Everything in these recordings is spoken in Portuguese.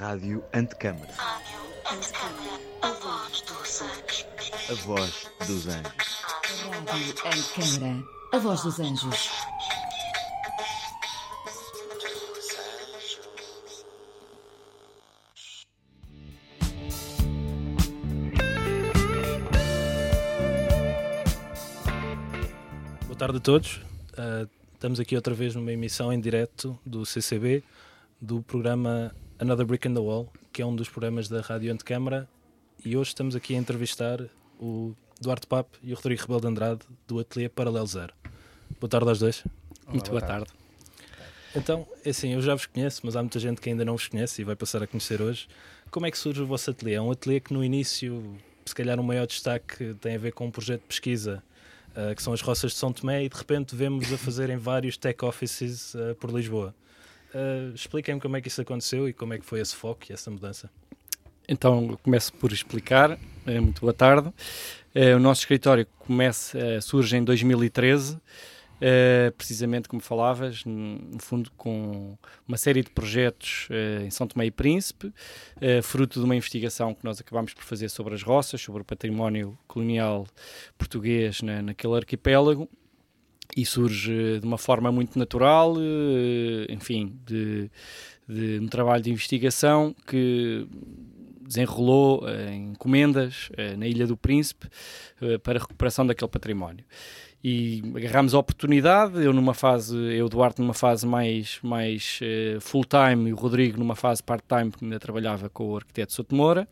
Rádio Antecâmara. A voz dos anjos. A voz dos anjos. Rádio Antecâmara. A voz dos anjos. Boa tarde a todos. Uh, estamos aqui outra vez numa emissão em direto do CCB, do programa Another Brick in the Wall, que é um dos programas da Rádio Antecâmara. E hoje estamos aqui a entrevistar o Duarte Papo e o Rodrigo Rebelo de Andrade, do Ateliê Paralelo Zero. Boa tarde aos dois. Olá, Muito boa, boa tarde. tarde. Então, é assim, eu já vos conheço, mas há muita gente que ainda não vos conhece e vai passar a conhecer hoje. Como é que surge o vosso ateliê? É um ateliê que no início, se calhar o um maior destaque tem a ver com um projeto de pesquisa uh, que são as roças de São Tomé, e de repente vemos a fazerem vários tech offices uh, por Lisboa. Uh, Expliquem-me como é que isso aconteceu e como é que foi esse foco e essa mudança. Então, começo por explicar. Muito boa tarde. O nosso escritório começa, surge em 2013 Uh, precisamente como falavas, no fundo com uma série de projetos em São Tomé e Príncipe, fruto de uma investigação que nós acabámos por fazer sobre as roças, sobre o património colonial português na, naquele arquipélago, e surge de uma forma muito natural, enfim, de, de um trabalho de investigação que desenrolou em encomendas na Ilha do Príncipe para a recuperação daquele património. E agarramos a oportunidade, eu numa fase, eu Duarte numa fase mais, mais full-time e o Rodrigo numa fase part-time, que ainda trabalhava com o arquiteto Sotomora,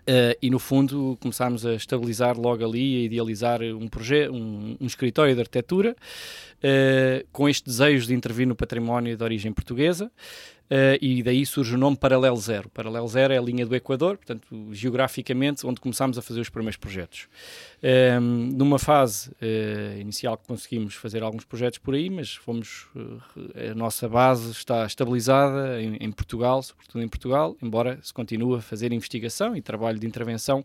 uh, e no fundo começámos a estabilizar logo ali, a idealizar um projeto, um, um escritório de arquitetura, uh, com este desejo de intervir no património de origem portuguesa, Uh, e daí surge o nome Paralelo Zero. Paralelo Zero é a linha do Equador, portanto, geograficamente, onde começámos a fazer os primeiros projetos. Ehm, numa fase uh, inicial que conseguimos fazer alguns projetos por aí, mas fomos, uh, a nossa base está estabilizada em, em, Portugal, sobretudo em Portugal, embora se continue a fazer investigação e trabalho de intervenção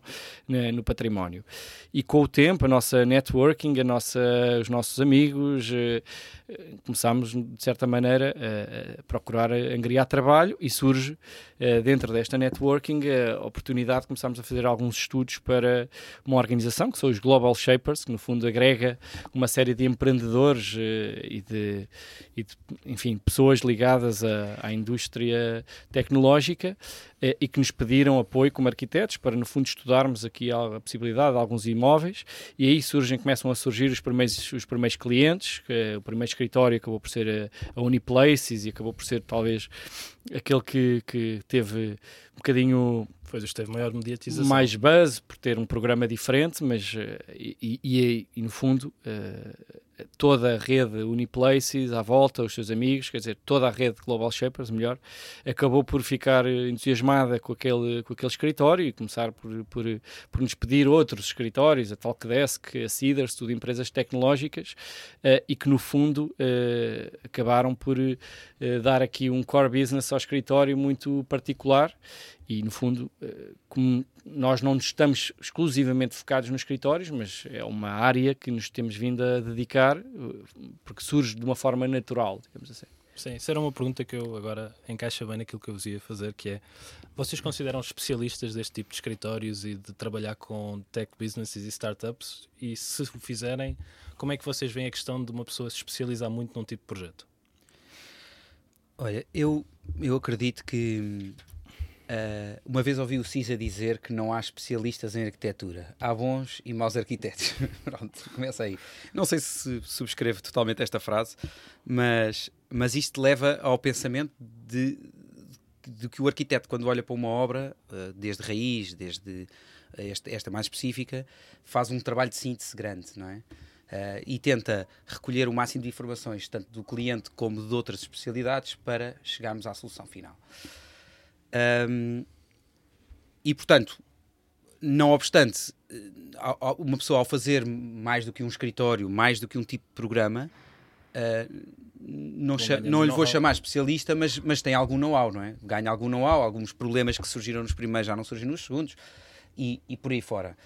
no património. E com o tempo, a nossa networking, a nossa, os nossos amigos, começámos, de certa maneira, a, a procurar angriar trabalho e surge uh, dentro desta networking a oportunidade de começarmos a fazer alguns estudos para uma organização que são os Global Shapers, que no fundo agrega uma série de empreendedores uh, e, de, e, de, enfim, pessoas ligadas à, à indústria tecnológica e que nos pediram apoio como arquitetos para no fundo estudarmos aqui a, possibilidade de alguns imóveis e aí surgem, começam a surgir os primeiros, os primeiros clientes, que, o primeiro escritório acabou por ser a, a Uniplaces e acabou por ser talvez aquele que, que teve um bocadinho Pois esteve maior mediatização. Mais buzz por ter um programa diferente, mas eh, e, e, e no fundo uh, toda a rede Uniplaces à volta, os seus amigos, quer dizer, toda a rede Global Shapers, melhor, acabou por ficar entusiasmada com aquele, com aquele escritório e começar por, por, por nos pedir outros escritórios, a Talkdesk, a Cedars, tudo empresas tecnológicas, uh, e que no fundo uh, acabaram por uh, dar aqui um core business ao escritório muito particular e no fundo, como nós não estamos exclusivamente focados nos escritórios, mas é uma área que nos temos vindo a dedicar porque surge de uma forma natural, digamos assim. Sim, isso era uma pergunta que eu agora encaixa bem naquilo que eu vos ia fazer, que é, vocês consideram especialistas deste tipo de escritórios e de trabalhar com tech businesses e startups? E se o fizerem, como é que vocês veem a questão de uma pessoa se especializar muito num tipo de projeto? Olha, eu, eu acredito que Uh, uma vez ouvi o CISA dizer que não há especialistas em arquitetura. Há bons e maus arquitetos. Pronto, começa aí. Não sei se subscrevo totalmente esta frase, mas, mas isto leva ao pensamento de, de que o arquiteto, quando olha para uma obra, uh, desde raiz, desde esta, esta, mais específica, faz um trabalho de síntese grande, não é? Uh, e tenta recolher o máximo de informações, tanto do cliente como de outras especialidades, para chegarmos à solução final. Um, e portanto, não obstante, eh, uma pessoa ao fazer mais do que um escritório, mais do que um tipo de programa, uh, não, não lhe vou chamar especialista, mas, mas tem algum know-how, não é? Ganha algum know-how, alguns problemas que surgiram nos primeiros já não surgem nos segundos, e, e por aí fora.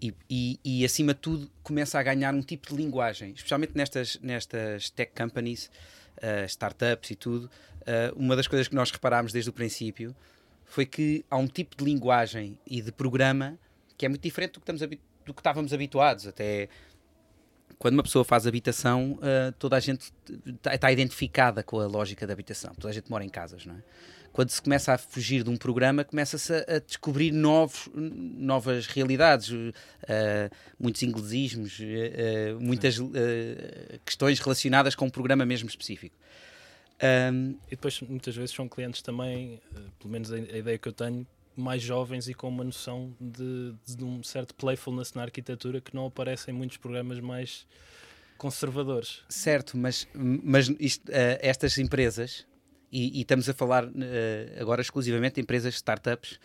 E, e, e, acima de tudo começa a ganhar um tipo de linguagem, especialmente nestas, nestas tech companies, uh, startups e tudo, Uh, uma das coisas que nós reparámos desde o princípio foi que há um tipo de linguagem e de programa que é muito diferente do que, estamos do que estávamos habituados. Até quando uma pessoa faz habitação, ah, toda a gente está identificada com a lógica da habitação. Toda a gente mora em casas, não é? Quando se começa a fugir de um programa, começa-se a, a descobrir novos, novas realidades, ah, muitos inglesismos, ah, muitas ah, questões relacionadas com um programa mesmo específico. Ahm, E depois muitas vezes são clientes também, pelo menos a, a ideia que eu tenho, mais jovens e com uma noção de, de um certo playfulness na arquitetura que não aparece em muitos programas mais conservadores. Certo, mas, mas isto, eh, estas empresas, e, e estamos a falar eh, agora exclusivamente de empresas startups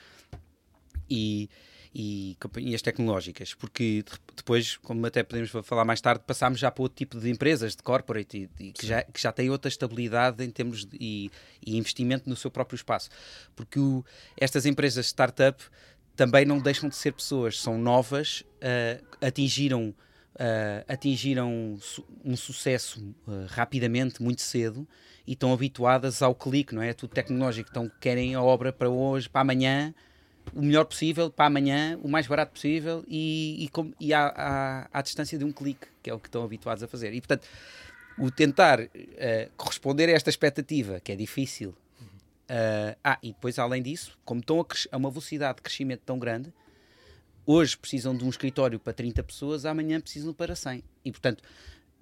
e, e companhias tecnológicas, porque de- depois, como até podemos falar mais tarde, passámos já para outro tipo de empresas, de corporate, e, e que, já, que já têm outra estabilidade em termos de e, e investimento no seu próprio espaço. Porque o- estas empresas startup também não deixam de ser pessoas, são novas, eh, atingiram uh, atingiram um sucesso uh, rapidamente, muito cedo, e estão habituadas ao clique, não é? É Tudo tecnológico. Então querem a obra para hoje, para amanhã, o melhor possível, para amanhã, o mais barato possível e, e, com- e à, à- à distância de um clique, que é o que estão habituados a fazer. E portanto, o tentar uh, corresponder a esta expectativa, que é difícil. uh, ah, e depois, além disso, como estão a, a uma velocidade de crescimento tão grande, hoje precisam de um escritório para 30 pessoas, amanhã precisam para 100. E, portanto,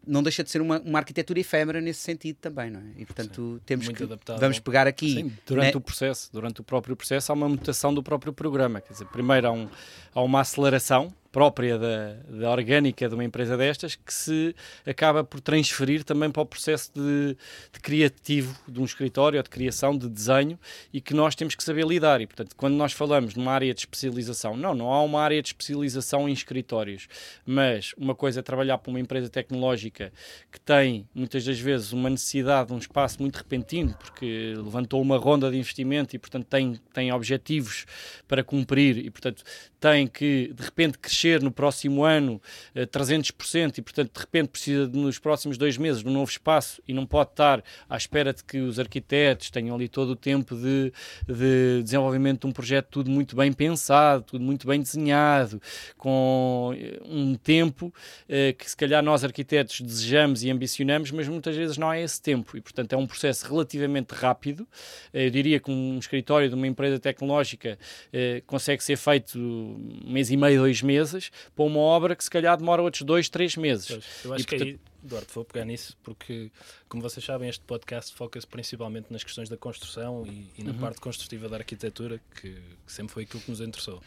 não deixa de ser uma, uma arquitetura efêmera nesse sentido também, não é? E, portanto, temos Muito que... adaptável. Vamos pegar aqui... Sim, durante né? o processo, durante o próprio processo, há uma mutação do próprio programa. Quer dizer, primeiro há, um- há uma aceleração própria da, da orgânica de uma empresa destas que se acaba por transferir também para o processo de, de criativo de um escritório ou de criação, de desenho e que nós temos que saber lidar. E, portanto, quando nós falamos numa área de especialização, não, não há uma área de especialização em escritórios, mas uma coisa é trabalhar para uma empresa tecnológica que tem muitas das vezes uma necessidade de um espaço muito repentino, porque levantou uma ronda de investimento e, portanto, tem, tem objetivos para cumprir e, portanto, tem que de repente crescer no próximo ano eh, 300% e, portanto, de repente precisa de, nos próximos dois meses de um novo espaço e não pode estar à espera de que os arquitetos tenham ali todo o tempo de, de desenvolvimento de um projeto tudo muito bem pensado, tudo muito bem desenhado, com eh, um tempo eh, que se calhar nós arquitetos desejamos e ambicionamos, mas muitas vezes não há esse tempo e, portanto, é um processo relativamente rápido. Eh, eu diria que um escritório de uma empresa tecnológica eh, consegue ser feito um mês e meio, dois meses, para uma obra que se calhar demora outros dois, três meses. Pois, eu acho E, que portanto- aí, Eduardo, vou pegar nisso porque, como vocês sabem, este podcast foca-se principalmente nas questões da construção e, e na Uhum. parte construtiva da arquitetura, que, que sempre foi aquilo que nos interessou.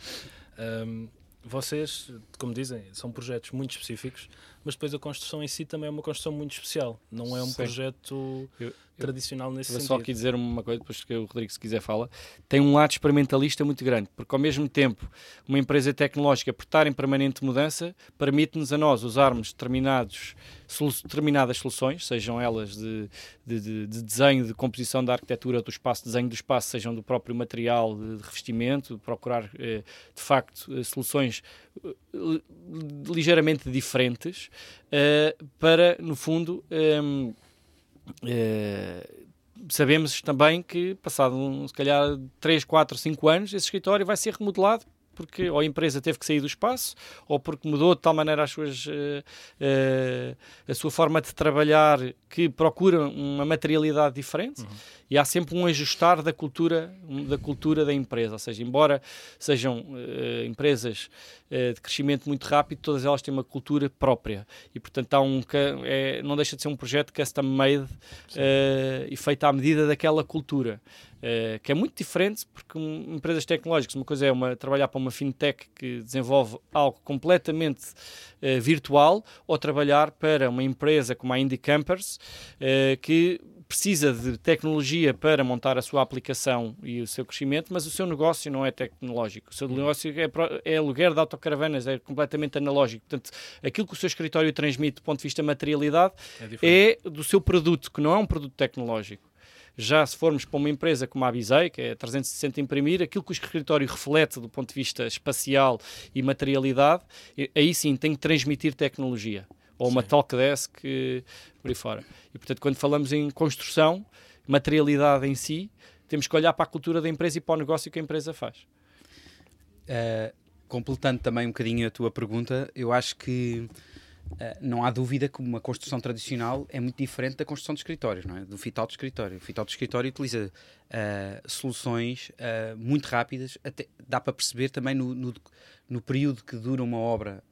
Ahm, vocês, como dizem, são projetos muito específicos, mas depois a construção em si também é uma construção muito especial. Não é um Sim. projeto Eu- eu- tradicional nesse Vou sentido. só aqui dizer uma coisa, depois que o Rodrigo, se quiser, fala. Tem um lado experimentalista muito grande, porque ao mesmo tempo, uma empresa tecnológica, por estar em permanente mudança, permite-nos a nós usarmos determinados, solu- determinadas soluções, sejam elas de, de, de- de desenho, de composição da arquitetura do espaço, desenho do espaço, sejam do próprio material de, de revestimento, de procurar, eh, de facto, eh, soluções eh, li- ligeiramente diferentes, eh, para, no fundo, em, eh, sabemos também que, passado um, se calhar 3, 4, 5 anos, esse escritório vai ser remodelado porque ou a empresa teve que sair do espaço ou porque mudou de tal maneira as suas, eh, eh, a sua forma de trabalhar que procura uma materialidade diferente. E há sempre um ajustar da cultura da cultura da empresa, ou seja, embora sejam eh, empresas de crescimento muito rápido, todas elas têm uma cultura própria. E portanto há um, é, não deixa de ser um projeto custom made eh, e feito à medida daquela cultura. Eh, que é muito diferente porque um, empresas tecnológicas, uma coisa é uma, trabalhar para uma fintech que desenvolve algo completamente eh, virtual ou trabalhar para uma empresa como a Indie Campers eh, que precisa de tecnologia para montar a sua aplicação e o seu crescimento, mas o seu negócio não é tecnológico. O seu negócio é, é aluguer de autocaravanas, é completamente analógico. Portanto, aquilo que o seu escritório transmite do ponto de vista de materialidade É é do seu produto, que não é um produto tecnológico. Já se formos para uma empresa como a Bizei, que é 360 imprimir, aquilo que o escritório reflete do ponto de vista espacial e materialidade, aí sim tem que transmitir tecnologia. Ou uma Sim. Talkdesk, eh, por aí fora. E portanto, quando falamos em construção, materialidade em si, temos que olhar para a cultura da empresa e para o negócio que a empresa faz. Uh, completando também um bocadinho a tua pergunta, eu acho que não há dúvida que uma construção tradicional é muito diferente da construção de escritórios, não é? do fital de escritório. O fital de escritório utiliza uh, soluções muito rápidas, até, dá para perceber também no, no, no, período que dura uma obra.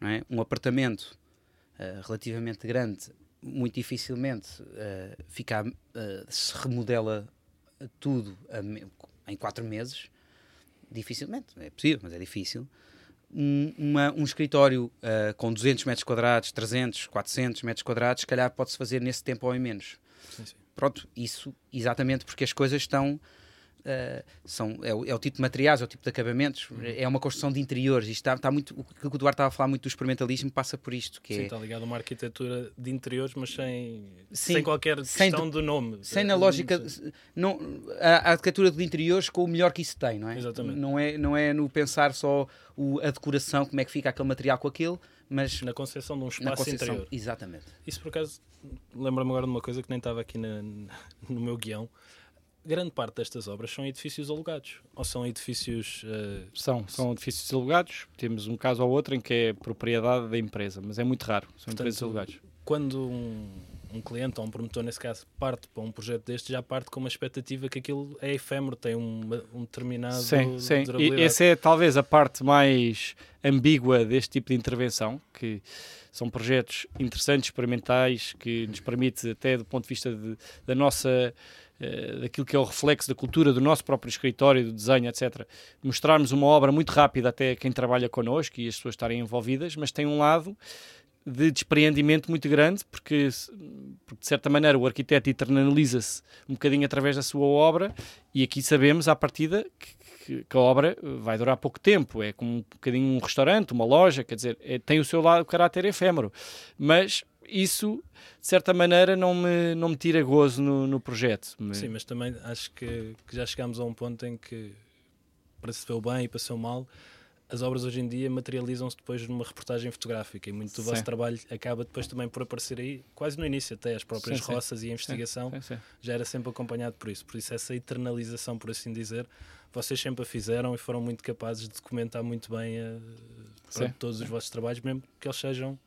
Não é? Um apartamento relativamente grande, muito dificilmente fica, se remodela tudo em quatro meses dificilmente, é possível, mas é difícil. Um, uma, um escritório uh, com 200 metros quadrados, 300, 400 metros quadrados, se calhar pode-se fazer nesse tempo ou em menos. Sim, sim. Pronto, isso exatamente porque as coisas estão Uh, são, é o, é, o, tipo de materiais, é o tipo de acabamentos, é uma construção de interiores. Isto está, está muito, o que o Duarte estava a falar muito do experimentalismo passa por isto. Que Sim, é... está ligado a uma arquitetura de interiores, mas sem, Sim, sem qualquer questão sem, do nome. Sem na lógica, não, a, a arquitetura de interiores com o melhor que isso tem, não é? Exatamente. Não é, não é no pensar só o, a decoração, como é que fica aquele material com aquele, mas na concepção de um espaço concepção, interior. Exatamente. Isso por acaso lembra-me agora de uma coisa que nem estava aqui na, no meu guião grande parte destas obras são edifícios alugados ou são edifícios uh... são são edifícios alugados. Temos um caso ou outro em que é propriedade da empresa mas é muito raro. São Portanto, empresas alugados quando um, um, cliente ou um promotor nesse caso parte para um projeto deste já parte com uma expectativa que aquilo é efêmero tem um, um determinado sim sim e essa é talvez a parte mais ambígua deste tipo de intervenção que são projetos interessantes experimentais que nos permite até do ponto de vista de, da nossa eh, daquilo que é o reflexo da cultura do nosso próprio escritório, do desenho, etc. Mostrarmos uma obra muito rápida até quem trabalha connosco e as pessoas estarem envolvidas, mas tem um lado de despreendimento muito grande, porque, porque de certa maneira o arquiteto internaliza-se um bocadinho através da sua obra e aqui sabemos à partida que, que, a obra vai durar pouco tempo, é como um bocadinho um restaurante, uma loja, quer dizer, é, tem o seu lado, o caráter efêmero, mas isso, de certa maneira, não me, não me tira gozo no, no projeto. Sim, mas também acho que, que já chegámos a um ponto em que, para se ver o bem e para o mal, as obras hoje em dia materializam-se depois numa reportagem fotográfica e muito do vosso trabalho acaba depois também por aparecer aí, quase no início até, as próprias sim, roças sim. e a investigação sim, já era sempre acompanhado por isso. Por isso, essa eternalização, por assim dizer, vocês sempre a fizeram e foram muito capazes de documentar muito bem a, pronto, todos os vossos trabalhos, mesmo que eles sejam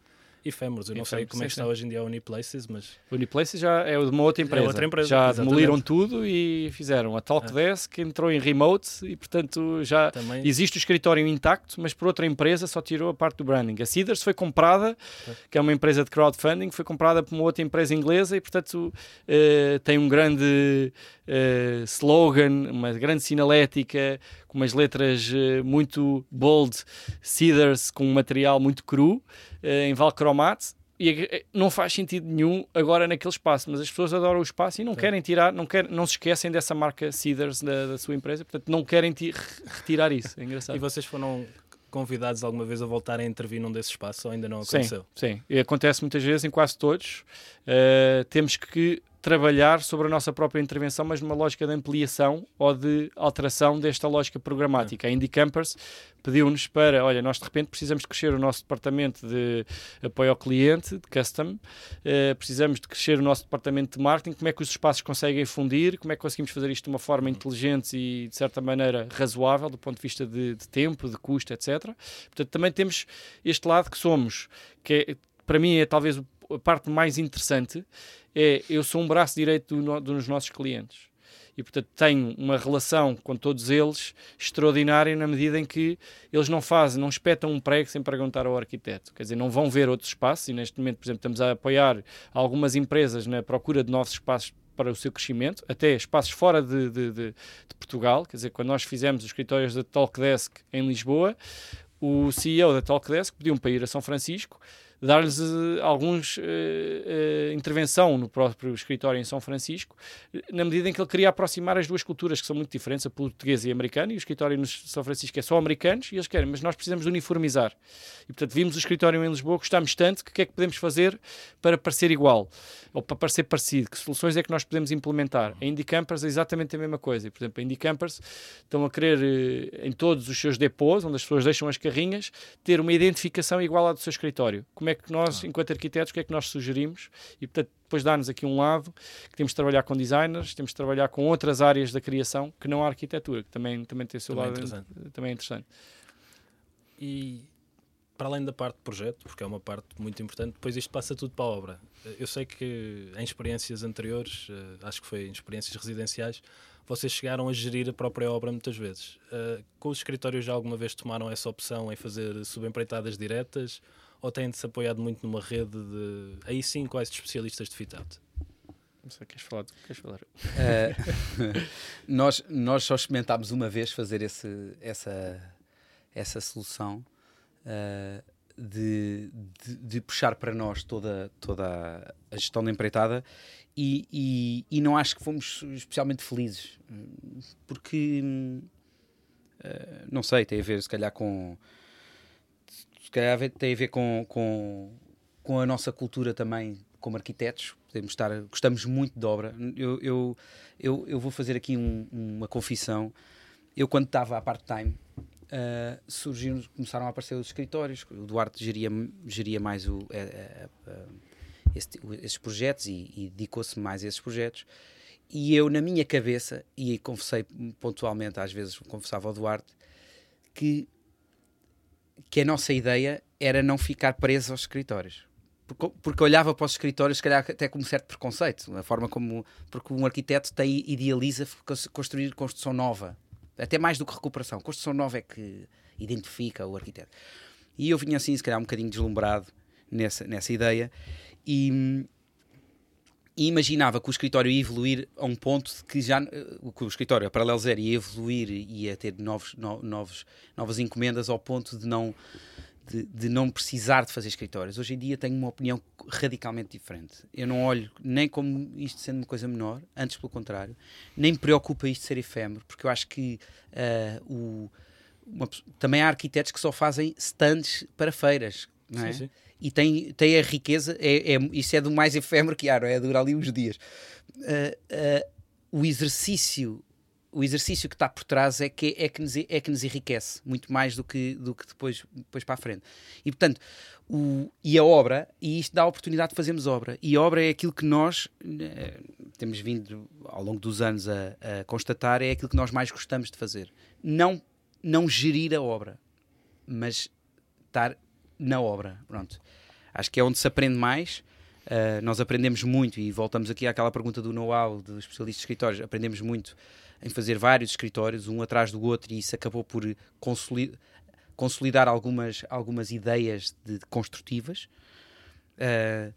efêmeros. Eu não sei como é que está hoje em dia a Uniplaces, mas. Uniplaces já é de uma outra empresa. É outra empresa já exatamente. demoliram tudo e fizeram. A Talkdesk ah. entrou em remote e, portanto, já Também... existe o escritório intacto, mas por outra empresa só tirou a parte do branding. A Cedars foi comprada, ah. que é uma empresa de crowdfunding, foi comprada por uma outra empresa inglesa e, portanto, uh, tem um grande uh, slogan, uma grande sinalética, com umas letras uh, muito bold, Cedars, com um material muito cru. Eh, em Valcromate e eh, não faz sentido nenhum agora naquele espaço, mas as pessoas adoram o espaço e não querem tirar, não, quer, não se esquecem dessa marca Cedars da, da sua empresa, portanto não querem retirar isso. É engraçado. e vocês foram convidados alguma vez a voltar a intervir num desses espaços ou ainda não aconteceu? Sim, sim. E acontece muitas vezes, em quase todos. Uh, temos que trabalhar sobre a nossa própria intervenção, mas numa lógica de ampliação ou de alteração desta lógica programática. A Indie Campers pediu-nos para, olha, nós de repente precisamos de crescer o nosso departamento de apoio ao cliente, de custom, uh, precisamos de crescer o nosso departamento de marketing, como é que os espaços conseguem fundir, como é que conseguimos fazer isto de uma forma inteligente e, de certa maneira, razoável, do ponto de vista de, de tempo, de custo, etc. Portanto, também temos este lado que somos, que é, para mim é talvez a parte mais interessante, é eu sou um braço direito do, dos nossos clientes. E portanto tenho uma relação com todos eles extraordinária na medida em que eles não fazem, não espetam um prego sem perguntar ao arquiteto, quer dizer, não vão ver outros espaços e neste momento, por exemplo, estamos a apoiar algumas empresas na procura de novos espaços para o seu crescimento, até espaços fora de, de, de, de Portugal, quer dizer, quando nós fizemos os escritórios da Talkdesk em Lisboa, o CEO da Talkdesk pediu-me para ir a São Francisco dar-lhes uh, alguns uh, uh, intervenção no próprio escritório em São Francisco, na medida em que ele queria aproximar as duas culturas que são muito diferentes, a portuguesa e a americana, e o escritório no São Francisco é só americanos, e eles querem, mas nós precisamos de uniformizar. E portanto vimos o escritório em Lisboa, gostámos tanto, que o que é que podemos fazer para parecer igual, ou para parecer parecido, que soluções é que nós podemos implementar. A Indie Campers é exatamente a mesma coisa, e, por exemplo, a Indie Campers estão a querer, em todos os seus depôs, onde as pessoas deixam as carrinhas, ter uma identificação igual à do seu escritório. Como é é que nós, enquanto arquitetos, o que é que nós sugerimos e, portanto, depois dá-nos aqui um lado que temos de trabalhar com designers, temos de trabalhar com outras áreas da criação que não a arquitetura, que também, também tem o seu Também é lado interessante. também é interessante. E para além da parte de projeto, porque é uma parte muito importante, depois isto passa tudo para a obra. Eu sei que em experiências anteriores, eh, acho que foi em experiências residenciais, vocês chegaram a gerir a própria obra muitas vezes. Eh, Com os escritórios já alguma vez tomaram essa opção em fazer subempreitadas diretas ou têm-se apoiado muito numa rede de, aí sim, quase de especialistas de fit-out? Não sei, queres falar? Queres falar? Eh, nós, nós só experimentámos uma vez fazer esse, essa, essa solução eh, de, de, de puxar para nós toda, toda a gestão da empreitada e, e, e não acho que fomos especialmente felizes porque eh, não sei, tem a ver se calhar com se calhar tem a ver com, com, com a nossa cultura também como arquitetos. Podemos estar, gostamos muito de obra. Eu, eu, eu, eu vou fazer aqui um- uma confissão. Eu, quando estava a part-time, uh, surgiram, começaram a aparecer os escritórios. O Duarte geria, geria mais o, eh, eh, eh, esse- esses projetos e, e dedicou-se mais a esses projetos. E eu, na minha cabeça, e confessei pontualmente, às vezes confessava ao Duarte, que que a nossa ideia era não ficar preso aos escritórios. Porque, olhava para os escritórios, se calhar até com um certo preconceito, a forma como. Porque um arquiteto tem, idealiza cons- construir construção nova, até mais do que recuperação. Construção nova é que identifica o arquiteto. E eu vinha assim, se calhar, um bocadinho deslumbrado nessa, nessa ideia, e, e imaginava que o escritório ia evoluir a um ponto de que já eh, que o escritório, a Paralelo Zero, ia evoluir e ia ter novos, no- novos, novas encomendas ao ponto de não, de, de não precisar de fazer escritórios. Hoje em dia tenho uma opinião radicalmente diferente. Eu não olho nem como isto sendo uma coisa menor, antes pelo contrário, nem me preocupa isto ser efêmero, porque eu acho que ah, o, uma também há arquitetos que só fazem stands para feiras. Não é? Sim, sim. E tem, tem a riqueza, é, é- isso é do mais efêmero que há, é? Dura ali uns dias. Ah, ah, o exercício, o exercício que está por trás é que, é que, nos, é que nos enriquece muito mais do que, do que depois, depois para a frente. E portanto, o, e a obra, e isto dá a oportunidade de fazermos obra. E a obra é aquilo que nós eh, temos vindo ao longo dos anos a, a constatar, é aquilo que nós mais gostamos de fazer. Não, não gerir a obra, mas estar na obra. Pronto. Acho que é onde se aprende mais. Uh, nós aprendemos muito e voltamos aqui àquela pergunta do know-how dos especialistas de escritórios. Aprendemos muito em fazer vários escritórios, um atrás do outro, e isso acabou por consoli- consolidar algumas, algumas ideias de, de construtivas. Uh,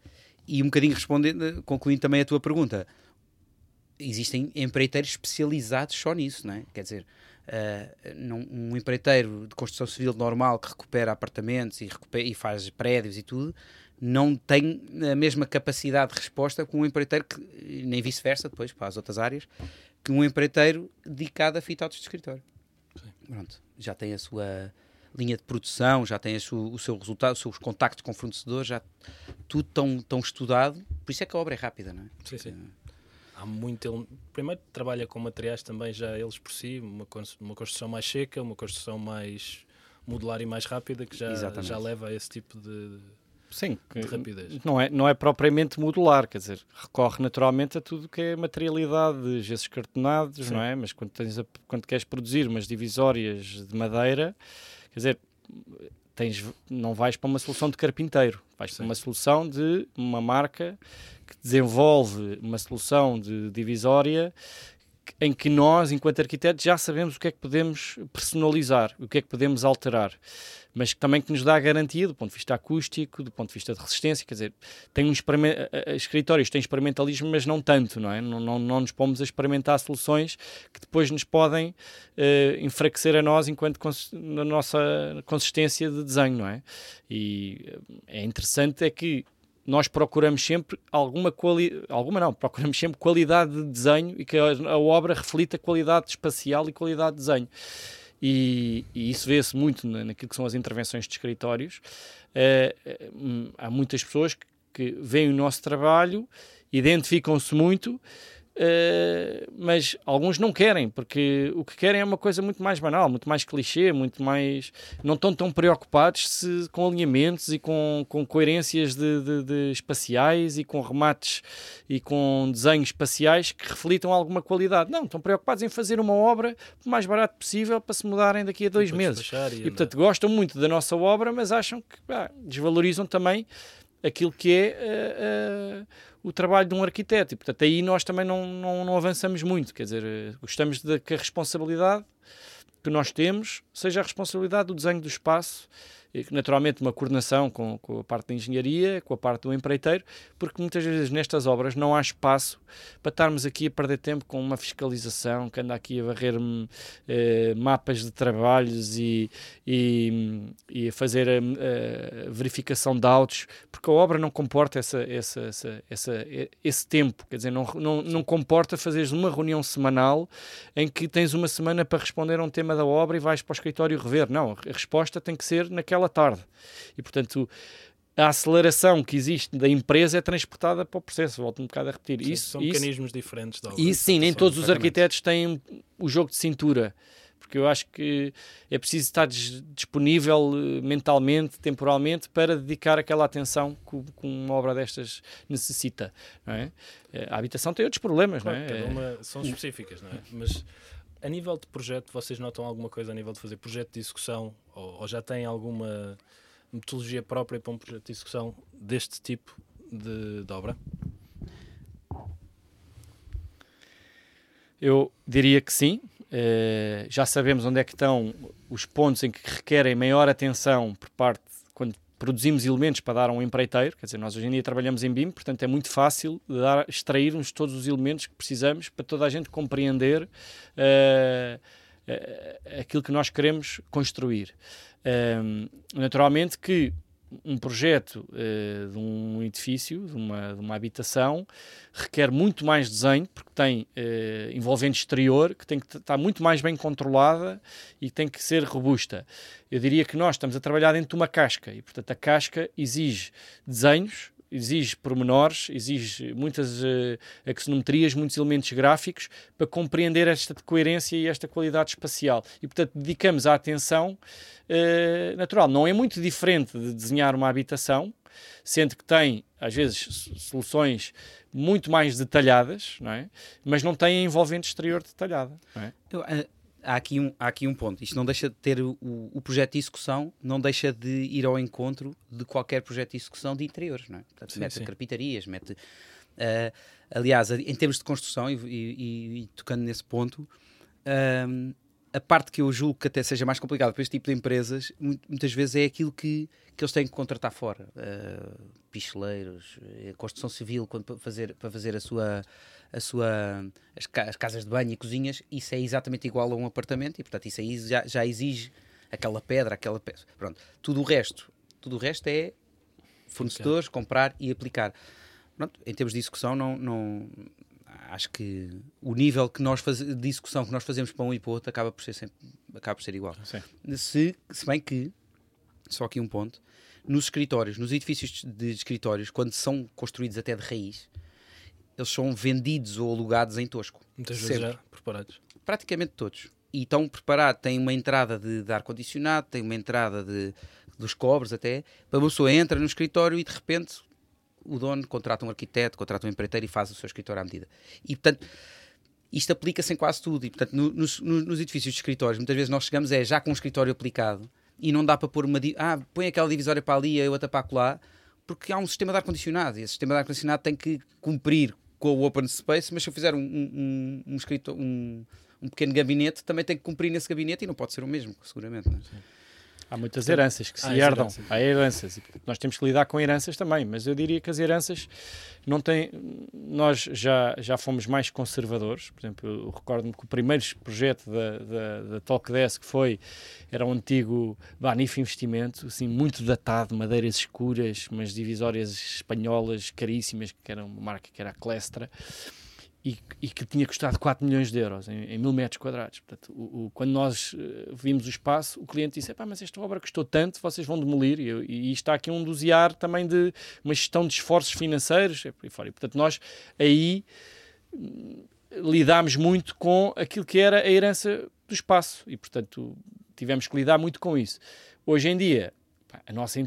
e um bocadinho respondendo, concluindo também a tua pergunta, existem empreiteiros especializados só nisso, não é? Quer dizer, uh, não- um empreiteiro de construção civil normal que recupera apartamentos e, recupera- e faz prédios e tudo, não tem a mesma capacidade de resposta que um empreiteiro que, nem vice-versa, depois para as outras áreas, que um empreiteiro dedicado a fit-outs de escritório. Pronto, já tem a sua linha de produção, já tem su- o seu resultado, os seus contactos com fornecedores, já tudo tão, tão estudado. Por isso é que a obra é rápida, não é? Sim, sim. Há muito. ele- Primeiro, trabalha com materiais também já eles por si, uma, uma construção mais seca, uma construção mais modular e mais rápida, que já, Exatamente. já leva a esse tipo de. Sim, De rapidez. Não é, não é propriamente modular, quer dizer, recorre naturalmente a tudo que é materialidade, de gessos cartonados, Sim. não é? Mas quando, tens a- quando queres produzir umas divisórias de madeira, quer dizer, tens, não vais para uma solução de carpinteiro, vais para Sim. uma solução de uma marca que desenvolve uma solução de divisória em que nós, enquanto arquitetos, já sabemos o que é que podemos personalizar, o que é que podemos alterar, mas que também que nos dá a garantia do ponto de vista acústico, do ponto de vista de resistência, quer dizer, tem um a- a- escritórios têm experimentalismo, mas não tanto, não é? Não, não, não nos pomos a experimentar soluções que depois nos podem eh, enfraquecer a nós enquanto na nossa consistência de desenho, não é? E eh, é interessante é que nós procuramos sempre alguma qualidade, alguma não, procuramos sempre qualidade de desenho e que a, obra reflita qualidade espacial e qualidade de desenho. E, e isso vê-se muito na- naquilo que são as intervenções de escritórios. Hum, há muitas pessoas que, que veem o nosso trabalho, identificam-se muito, Uh, mas alguns não querem, porque o que querem é uma coisa muito mais banal, muito mais clichê, muito mais. não estão tão preocupados se, com alinhamentos e com, com coerências de, de, de, espaciais e com remates e com desenhos espaciais que reflitam alguma qualidade. Não, estão preocupados em fazer uma obra o mais barato possível para se mudarem daqui a dois meses. E, e portanto gostam muito da nossa obra, mas acham que desvalorizam também aquilo que é. Uh, uh, o trabalho de um arquiteto. E, portanto, aí nós também não, não, não avançamos muito. Quer dizer, eh, gostamos de que a responsabilidade que nós temos seja a responsabilidade do desenho do espaço naturalmente uma coordenação com, com, a parte da engenharia, com a parte do empreiteiro, porque muitas vezes nestas obras não há espaço para estarmos aqui a perder tempo com uma fiscalização que anda aqui a varrer eh, mapas de trabalhos e, e, e a fazer a, a, verificação de autos, porque a obra não comporta essa, essa, essa, essa esse tempo, quer dizer, não, não, não comporta fazeres uma reunião semanal em que tens uma semana para responder a um tema da obra e vais para o escritório rever. Não, a resposta tem que ser naquela pela tarde. E, portanto, a aceleração que existe da empresa é transportada para o processo. Volto um bocado a repetir. Sim, isso, são isso, mecanismos diferentes da. E sim, nem todos os arquitetos têm o jogo de cintura. Porque eu acho que é preciso estar disponível eh, mentalmente, temporalmente, para dedicar aquela atenção que, que uma obra destas necessita. Não é? Eh, a habitação tem outros problemas, claro, não é? Cada uma são específicas, não é? Mas a nível de projeto, vocês notam alguma coisa a nível de fazer projeto de execução ou, ou já têm alguma metodologia própria para um projeto de execução deste tipo de, de obra? Eu diria que sim. Uh, já sabemos onde é que estão os pontos em que requerem maior atenção por parte quando produzimos elementos para dar a um empreiteiro, quer dizer, nós hoje em dia trabalhamos em BIM, portanto é muito fácil dar, extrairmos todos os elementos que precisamos para toda a gente compreender uh, uh, aquilo que nós queremos construir. Uh, naturalmente que um projeto uh, de um edifício, de uma, de uma, habitação, requer muito mais desenho, porque tem uh, envolvente exterior, que tem que estar muito mais bem controlada e tem que ser robusta. Eu diria que nós estamos a trabalhar dentro de uma casca, e portanto a casca exige desenhos, exige pormenores, exige muitas uh, axonometrias, muitos elementos gráficos para compreender esta coerência e esta qualidade espacial. E, portanto, dedicamos a atenção uh, natural. Não é muito diferente de desenhar uma habitação, sendo que tem, às vezes, soluções muito mais detalhadas, não é? mas não tem envolvente exterior detalhada. Não é? Eu, uh, há aqui um, há aqui um ponto. Isto não deixa de ter o, o projeto de execução, não deixa de ir ao encontro de qualquer projeto de execução de interiores, não é? Portanto, sim, mete sim. carpintarias, mete. Uh, aliás, em termos de construção, e, e, e tocando nesse ponto, uh, a parte que eu julgo que até seja mais complicada para este tipo de empresas, muitas vezes é aquilo que, que eles têm que contratar fora. Uh, picheleiros, construção civil, quando, para, fazer, para fazer a sua a sua, as, as, casas de banho e cozinhas, isso é exatamente igual a um apartamento e, portanto, isso aí já, já exige aquela pedra, aquela peça. Pronto, tudo o resto, tudo o resto é fornecedores, comprar e aplicar. Pronto, em termos de execução, não, não acho que o nível que nós faz, de execução que nós fazemos para um e para o outro acaba por ser, sempre, acaba por ser igual. Se, se bem que, só aqui um ponto, nos escritórios, nos edifícios de escritórios, quando são construídos até de raiz, eles são vendidos ou alugados em Tosco. Muitas vezes já preparados. Praticamente todos. E estão preparados, têm uma entrada de, de ar-condicionado, têm uma entrada de, dos cobres até, para uma pessoa entra no escritório e de repente o dono contrata um arquiteto, contrata um empreiteiro e faz o seu escritório à medida. E portanto, isto aplica-se em quase tudo. E portanto, no, nos, nos, edifícios de escritórios, muitas vezes nós chegamos é já com um escritório aplicado e não dá para pôr uma. Ah, põe aquela divisória para ali e outra para lá, porque há um sistema de ar-condicionado e esse sistema de ar-condicionado tem que cumprir com o open space, mas se eu fizer um, um, um, um, um pequeno gabinete, também tem que cumprir nesse gabinete e não pode ser o mesmo, seguramente. Não é? Há muitas heranças que se há herdam. Heranças. Há heranças. Nós temos que lidar com heranças também. Mas eu diria que as heranças não têm. Nós já, já fomos mais conservadores. Por exemplo, eu recordo-me que o primeiro projeto da, da, da Talkdesk foi. Era um antigo Banif Investimento, assim, muito datado, madeiras escuras, umas divisórias espanholas caríssimas, que era uma marca que era a Clestra e, e, que tinha custado 4 milhões de euros em, em mil metros quadrados. Portanto, o, o, quando nós uh, vimos o espaço, o cliente disse: mas esta obra custou tanto, vocês vão demolir. E, e, está aqui um dosear também de uma gestão de esforços financeiros. E, por fora. e portanto, nós aí lidámos muito com aquilo que era a herança do espaço e, portanto, tivemos que lidar muito com isso. Hoje em dia, a nossa,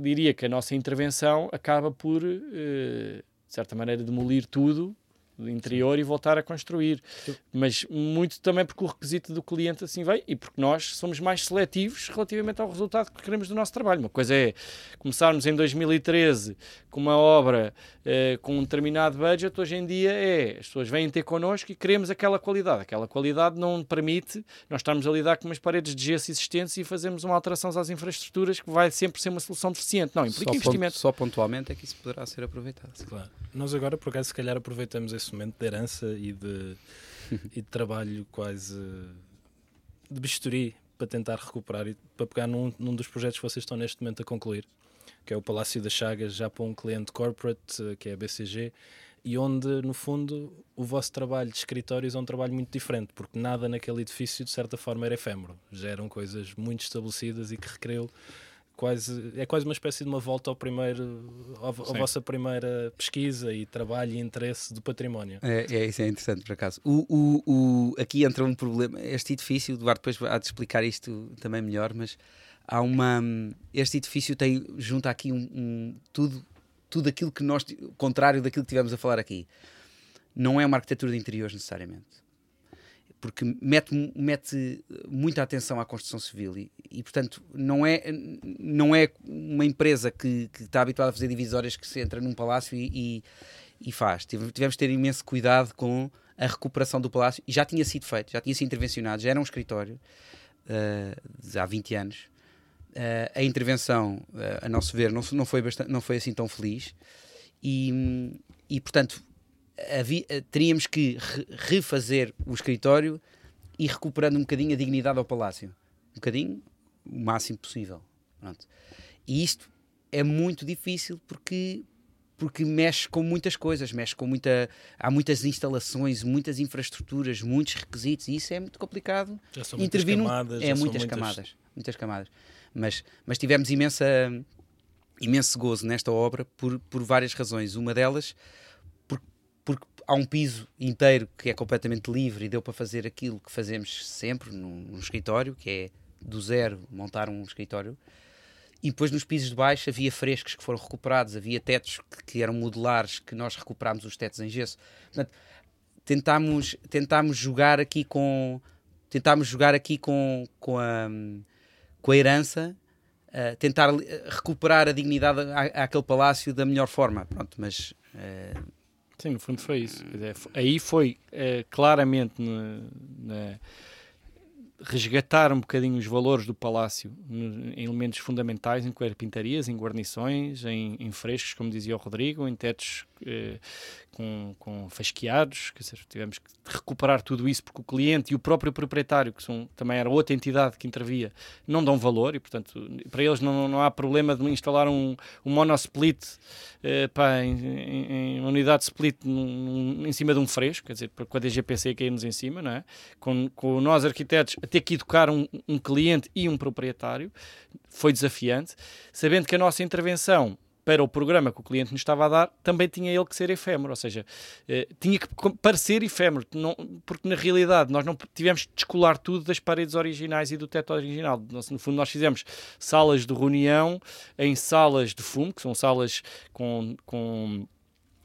diria que a nossa intervenção acaba por, de certa maneira, demolir tudo do interior Sim. e voltar a construir. Mas muito também porque o requisito do cliente assim vem e porque nós somos mais seletivos relativamente ao resultado que queremos do nosso trabalho. Uma coisa é começarmos em 2013 com uma obra eh, com um determinado budget, hoje em dia é as pessoas vêm ter connosco e queremos aquela qualidade. Aquela qualidade não permite nós estarmos a lidar com umas paredes de gesso existentes e fazermos uma alteração às infraestruturas que vai sempre ser uma solução deficiente. Não, implica só investimento. Ponto, só pontualmente é que isso poderá ser aproveitado. Claro. Nós agora, por acaso, se calhar aproveitamos esse momento de herança e de, e de trabalho quase de bisturi para tentar recuperar e para pegar num, num dos projetos que vocês estão neste momento a concluir, que é o Palácio das Chagas, já para um cliente corporate, que é a BCG, e onde, no fundo, o vosso trabalho de escritórios é um trabalho muito diferente, porque nada naquele edifício, de certa forma, era efêmero. Já eram coisas muito estabelecidas e que requereu quase, é quase uma espécie de uma volta ao primeiro, à vossa primeira pesquisa e trabalho e interesse do património. É, é isso é interessante por acaso. O, o, o, aqui entra um problema. Este edifício, o Eduardo depois há de explicar isto também melhor, mas há uma. Este edifício tem junto aqui um, um tudo, tudo aquilo que nós, contrário daquilo que tivemos a falar aqui. Não é uma arquitetura de interiores necessariamente porque mete, mete muita atenção à construção civil e, e, portanto não é, não é uma empresa que, que, está habituada a fazer divisórias que se entra num palácio e, e, e faz. Tivemos de ter imenso cuidado com a recuperação do palácio e já tinha sido feito, já tinha sido intervencionado, já era um escritório uh, há 20 anos. Uh, a intervenção, uh, a nosso ver, não, não, foi bastante, não foi assim tão feliz e, e portanto havia, eh, teríamos que re refazer o escritório e recuperando um bocadinho a dignidade ao palácio. Um bocadinho, o máximo possível. Pronto. E isto é muito difícil porque porque mexe com muitas coisas, mexe com muita. Há muitas instalações, muitas infraestruturas, muitos requisitos, e isso é muito complicado. Já são muitas camadas. É muitas, muitas camadas. Muitas camadas. Mas, mas tivemos imensa, imenso gozo nesta obra por, por várias razões. Uma delas há um piso inteiro que é completamente livre e deu para fazer aquilo que fazemos sempre num, num escritório, que é do zero montar um escritório. E depois nos pisos de baixo havia frescos que foram recuperados, havia tetos que, que eram modulares, que nós recuperámos os tetos em gesso. Portanto, tentámos, tentámos jogar aqui com tentámos jogar aqui com, com, a, com a herança, uh, tentar recuperar a dignidade àquele palácio da melhor forma. Pronto, mas uh, Sim, no fundo foi isso. Aí foi é, claramente na, na, resgatar um bocadinho os valores do palácio em elementos fundamentais, em carpintarias, em guarnições, em, em frescos, como dizia o Rodrigo, em tetos eh, com, com fasqueados, dizer, tivemos que recuperar tudo isso porque o cliente e o próprio proprietário, que são, também era outra entidade que intervia, não dão valor e, portanto, para eles não, não há problema de instalar um, um monosplit eh, pá, em, em, em, unidade split num, em cima de um fresco, quer dizer, com a DGPC cair-nos em cima, não é? Com, com nós arquitetos ter que educar um, um cliente e um proprietário, foi desafiante, sabendo que a nossa intervenção para o programa que o cliente nos estava a dar, também tinha ele que ser efêmero, ou seja, eh, tinha que parecer efêmero, porque na realidade nós não tivemos que descolar tudo das paredes originais e do teto original. no fundo, nós fizemos salas de reunião em salas de fumo, que são salas com, com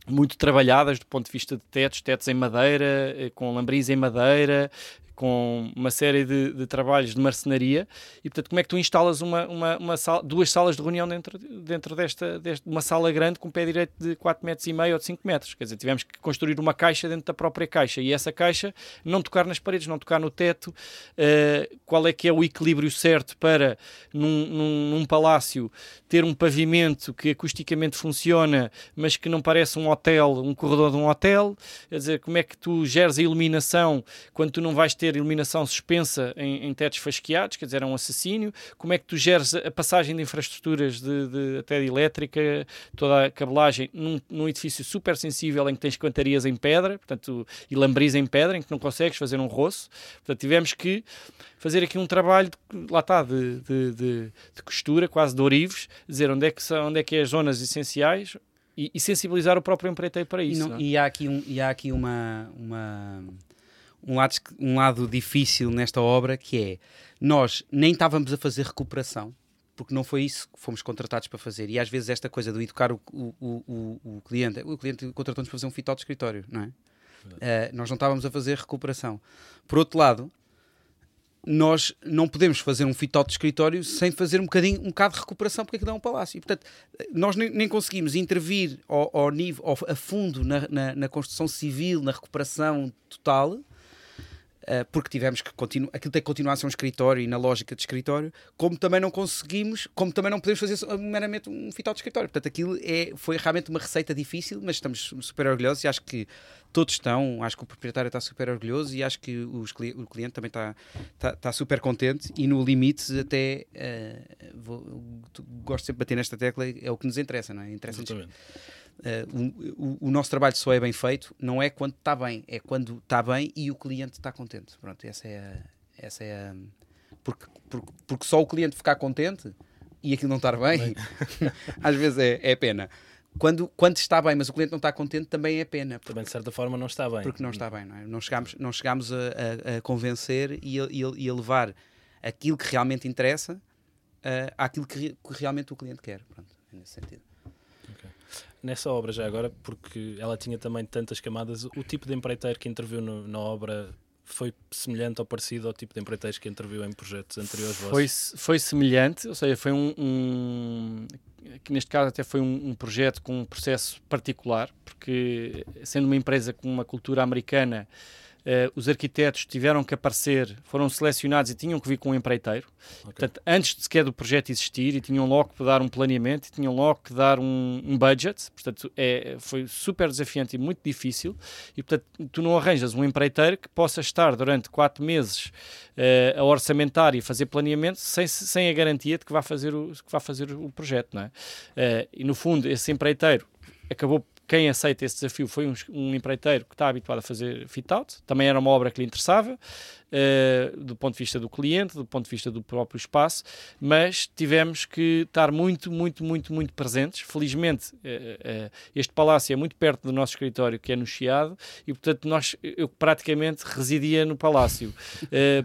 muito trabalhadas do ponto de vista de tetos, tetos em madeira, eh, com lambris em madeira, com uma série de, de, trabalhos de marcenaria e portanto como é que tu instalas uma, uma, uma sala, duas salas de reunião dentro, dentro desta, desta uma sala grande com pé direito de 4 metros e meio ou de 5 metros, quer dizer, tivemos que construir uma caixa dentro da própria caixa e essa caixa não tocar nas paredes, não tocar no teto uh, qual é que é o equilíbrio certo para num, num, num, palácio ter um pavimento que acusticamente funciona mas que não parece um hotel, um corredor de um hotel, quer dizer, como é que tu geres a iluminação quando tu não vais ter ter iluminação suspensa em, em tetos fasqueados, quer dizer, é um assassínio. Como é que tu geres a passagem de infraestruturas de, de até de elétrica, toda a cabelagem, num, num, edifício super sensível em que tens cantarias em pedra, portanto, e lambris em pedra, em que não consegues fazer um roço. Portanto, tivemos que fazer aqui um trabalho, de, lá está, de, de, de, costura, quase de orives, dizer onde é que, são, onde é que é as zonas essenciais, e, e sensibilizar o próprio empreiteiro para E, isso. não- não é? e há aqui, um, e há aqui uma, uma- um, lado, um lado difícil nesta obra que é nós nem estávamos a fazer recuperação porque não foi isso que fomos contratados para fazer. E às vezes esta coisa de educar o, o, o, o- cliente, o cliente contratou-nos para fazer um fit out de escritório, não é? Eh, nós não estávamos a fazer recuperação. Por outro lado, nós não podemos fazer um fit out de escritório sem fazer um bocadinho, um bocado de recuperação, porque aquilo é um palácio. E, portanto, nós nem, nem conseguimos intervir ao, ao nível, ao- a fundo na, na, na construção civil, na recuperação total, porque tivemos que continuar, aquilo tem que continuar a ser um escritório e na lógica de escritório, como também não conseguimos, como também não podemos fazer meramente um fit out de escritório. Portanto, aquilo é, foi realmente uma receita difícil, mas estamos super orgulhosos e acho que todos estão, acho que o proprietário está super orgulhoso e acho que os o cliente também está, está, está super contente e no limite até eh, vou- gosto sempre de bater nesta tecla, é o que nos interessa, não é? Interessa Exatamente. Uh, o, o- nosso trabalho só é bem feito, não é quando está bem, é quando está bem e o cliente está contente. Pronto, essa é a. Essa é a porque, porque, porque só o cliente ficar contente e aquilo não estar bem, às vezes é, é pena. Quando, quando está bem, mas o cliente não está contente, também é pena. Porque, Também de certa forma não está bem. porque não está bem, não é? Não chegamos, não chegamos a, a- a convencer e a, e a- levar aquilo que realmente interessa uh, àquilo que, que realmente o cliente quer. Pronto, é nesse sentido. Nessa obra, já agora, porque ela tinha também tantas camadas, o tipo de empreiteiro que interviu no- na obra foi semelhante ou parecido ao tipo de empreiteiros que interviu em projetos anteriores Foi, foi semelhante, ou seja, foi um, um- que neste caso até foi um, um projeto com um processo particular, porque sendo uma empresa com uma cultura americana, eh, os arquitetos tiveram que aparecer, foram selecionados e tinham que vir com um empreiteiro. Portanto, antes de sequer do projeto existir, e tinham logo que dar um planeamento, e tinham logo que dar um, um budget. Portanto, é, foi super desafiante e muito difícil. E, portanto, tu não arranjas um empreiteiro que possa estar durante quatro meses eh, a orçamentar e fazer planeamento sem, sem a garantia de que vai fazer o, que vai fazer o projeto. Não é? Eh, e, no fundo, esse empreiteiro acabou quem aceita esse desafio foi um, um empreiteiro que está habituado a fazer fit-out, também era uma obra que lhe interessava, eh, do ponto de vista do cliente, do ponto de vista do próprio espaço, mas tivemos que estar muito, muito, muito, muito presentes. Felizmente, eh, eh, este palácio é muito perto do nosso escritório, que é no Chiado, e portanto nós, eu praticamente residia no palácio,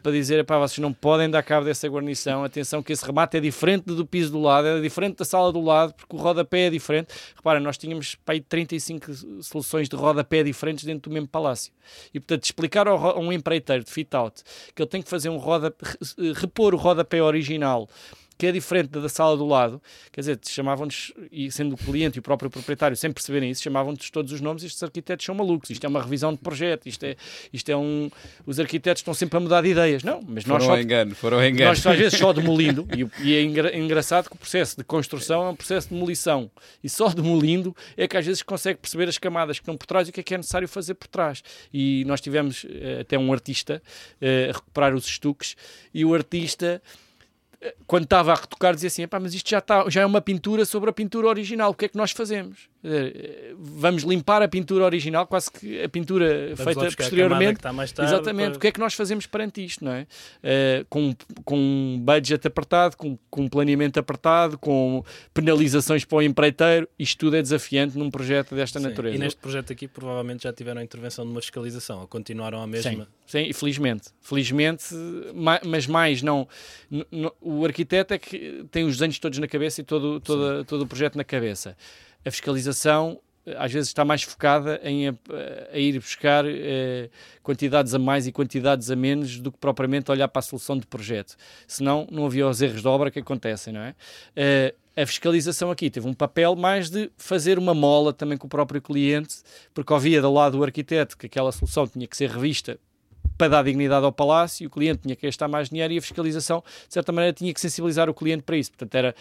para dizer, pá, vocês não podem dar cabo dessa guarnição, atenção que esse remate é diferente do piso do lado, é diferente da sala do lado, porque o rodapé é diferente. Reparem, nós tínhamos pá, aí 35 soluções de rodapé diferentes dentro do mesmo palácio. E portanto, explicar ao a um empreiteiro de fit-out que ele tem que fazer um rodapé, repor o rodapé original que é diferente da da sala do lado, quer dizer, chamavam-nos, e sendo o cliente e o próprio proprietário sem perceberem isso, chamavam-nos todos os nomes, estes arquitetos são malucos, isto é uma revisão de projeto, isto é, isto é um... Os arquitetos estão sempre a mudar de ideias. Não, mas nós só, engano, foram engano. nós às vezes só demolindo, e, e é engra- engraçado que o processo de construção é um processo de demolição, e só demolindo é que às vezes consegue perceber as camadas que estão por trás e o que é que é necessário fazer por trás. E nós tivemos eh, até um artista eh, a recuperar os estuques, e o artista quando estava a retocar dizia assim, "Epá, mas isto já, está, já é uma pintura sobre a pintura original, o que é que nós fazemos? Eh, Vamos limpar a pintura original, quase que a pintura Vamos feita posteriormente. tarde Exatamente, para- o que é que nós fazemos perante isto, não é? Eh, com, com um budget apertado, com, com um planeamento apertado, com penalizações para o empreiteiro, isto tudo é desafiante num projeto desta Sim, natureza. E neste projeto aqui provavelmente já tiveram a intervenção de uma fiscalização, ou continuaram a mesma. Sim, e felizmente. Felizmente, ma- mas mais não. O arquiteto é que tem os desenhos todos na cabeça e todo, toda, todo o projeto na cabeça. A fiscalização eh, às vezes está mais focada em a, a ir buscar eh, quantidades a mais e quantidades a menos do que propriamente olhar para a solução de projeto. Senão não havia os erros de obra que acontecem, não é? Eh, a fiscalização aqui teve um papel mais de fazer uma mola também com o próprio cliente, porque havia do lado do arquiteto que aquela solução tinha que ser revista para dar dignidade ao palácio, o cliente tinha que gastar mais dinheiro e a fiscalização, de certa maneira, tinha que sensibilizar o cliente para isso. Portanto, era,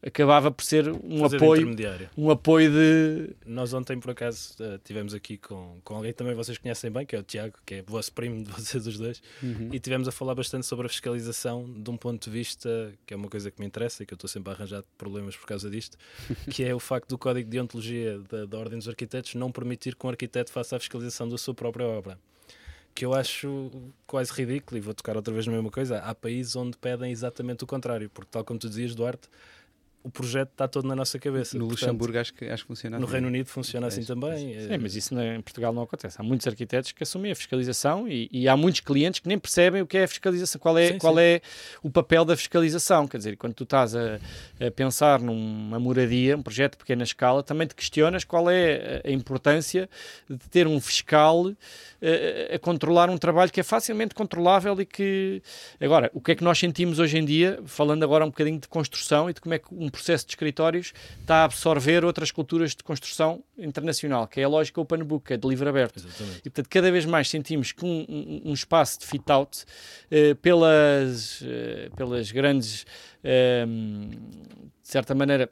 acabava por ser um fazer apoio, um apoio de... Nós ontem, por acaso, eh, tivemos aqui com, com alguém que também vocês conhecem bem, que é o Tiago, que é vosso primo de vocês os dois, Uhum. e tivemos a falar bastante sobre a fiscalização de um ponto de vista que é uma coisa que me interessa e que eu estou sempre a arranjar problemas por causa disto, que é o facto do Código de Deontologia da, da Ordem dos Arquitetos não permitir que um arquiteto faça a fiscalização da sua própria obra. Que eu acho quase ridículo, e vou tocar outra vez na mesma coisa. Há países onde pedem exatamente o contrário, porque, tal como tu dizias, Duarte, o projeto está todo na nossa cabeça. No Portanto, Luxemburgo acho que, acho que funciona No assim. Reino Unido funciona assim Pois, também. Sim, eh, mas isso não é- em Portugal não acontece. Há muitos arquitetos que assumem a fiscalização e, e há muitos clientes que nem percebem o que é a fiscalização, qual é, Sim, qual sim. é o papel da fiscalização. Quer dizer, quando tu estás a, a pensar numa moradia, um projeto de pequena escala, também te questionas qual é a, a importância de ter um fiscal eh, a controlar um trabalho que é facilmente controlável e que... Agora, o que é que nós sentimos hoje em dia, falando agora um bocadinho de construção e de como é que um processo de escritórios está a absorver outras culturas de construção internacional, que é a lógica open book, é de livre aberto. Exatamente. E portanto, cada vez mais sentimos que um, um- um espaço de fit-out, eh, pelas, eh, pelas grandes, eh, de certa maneira,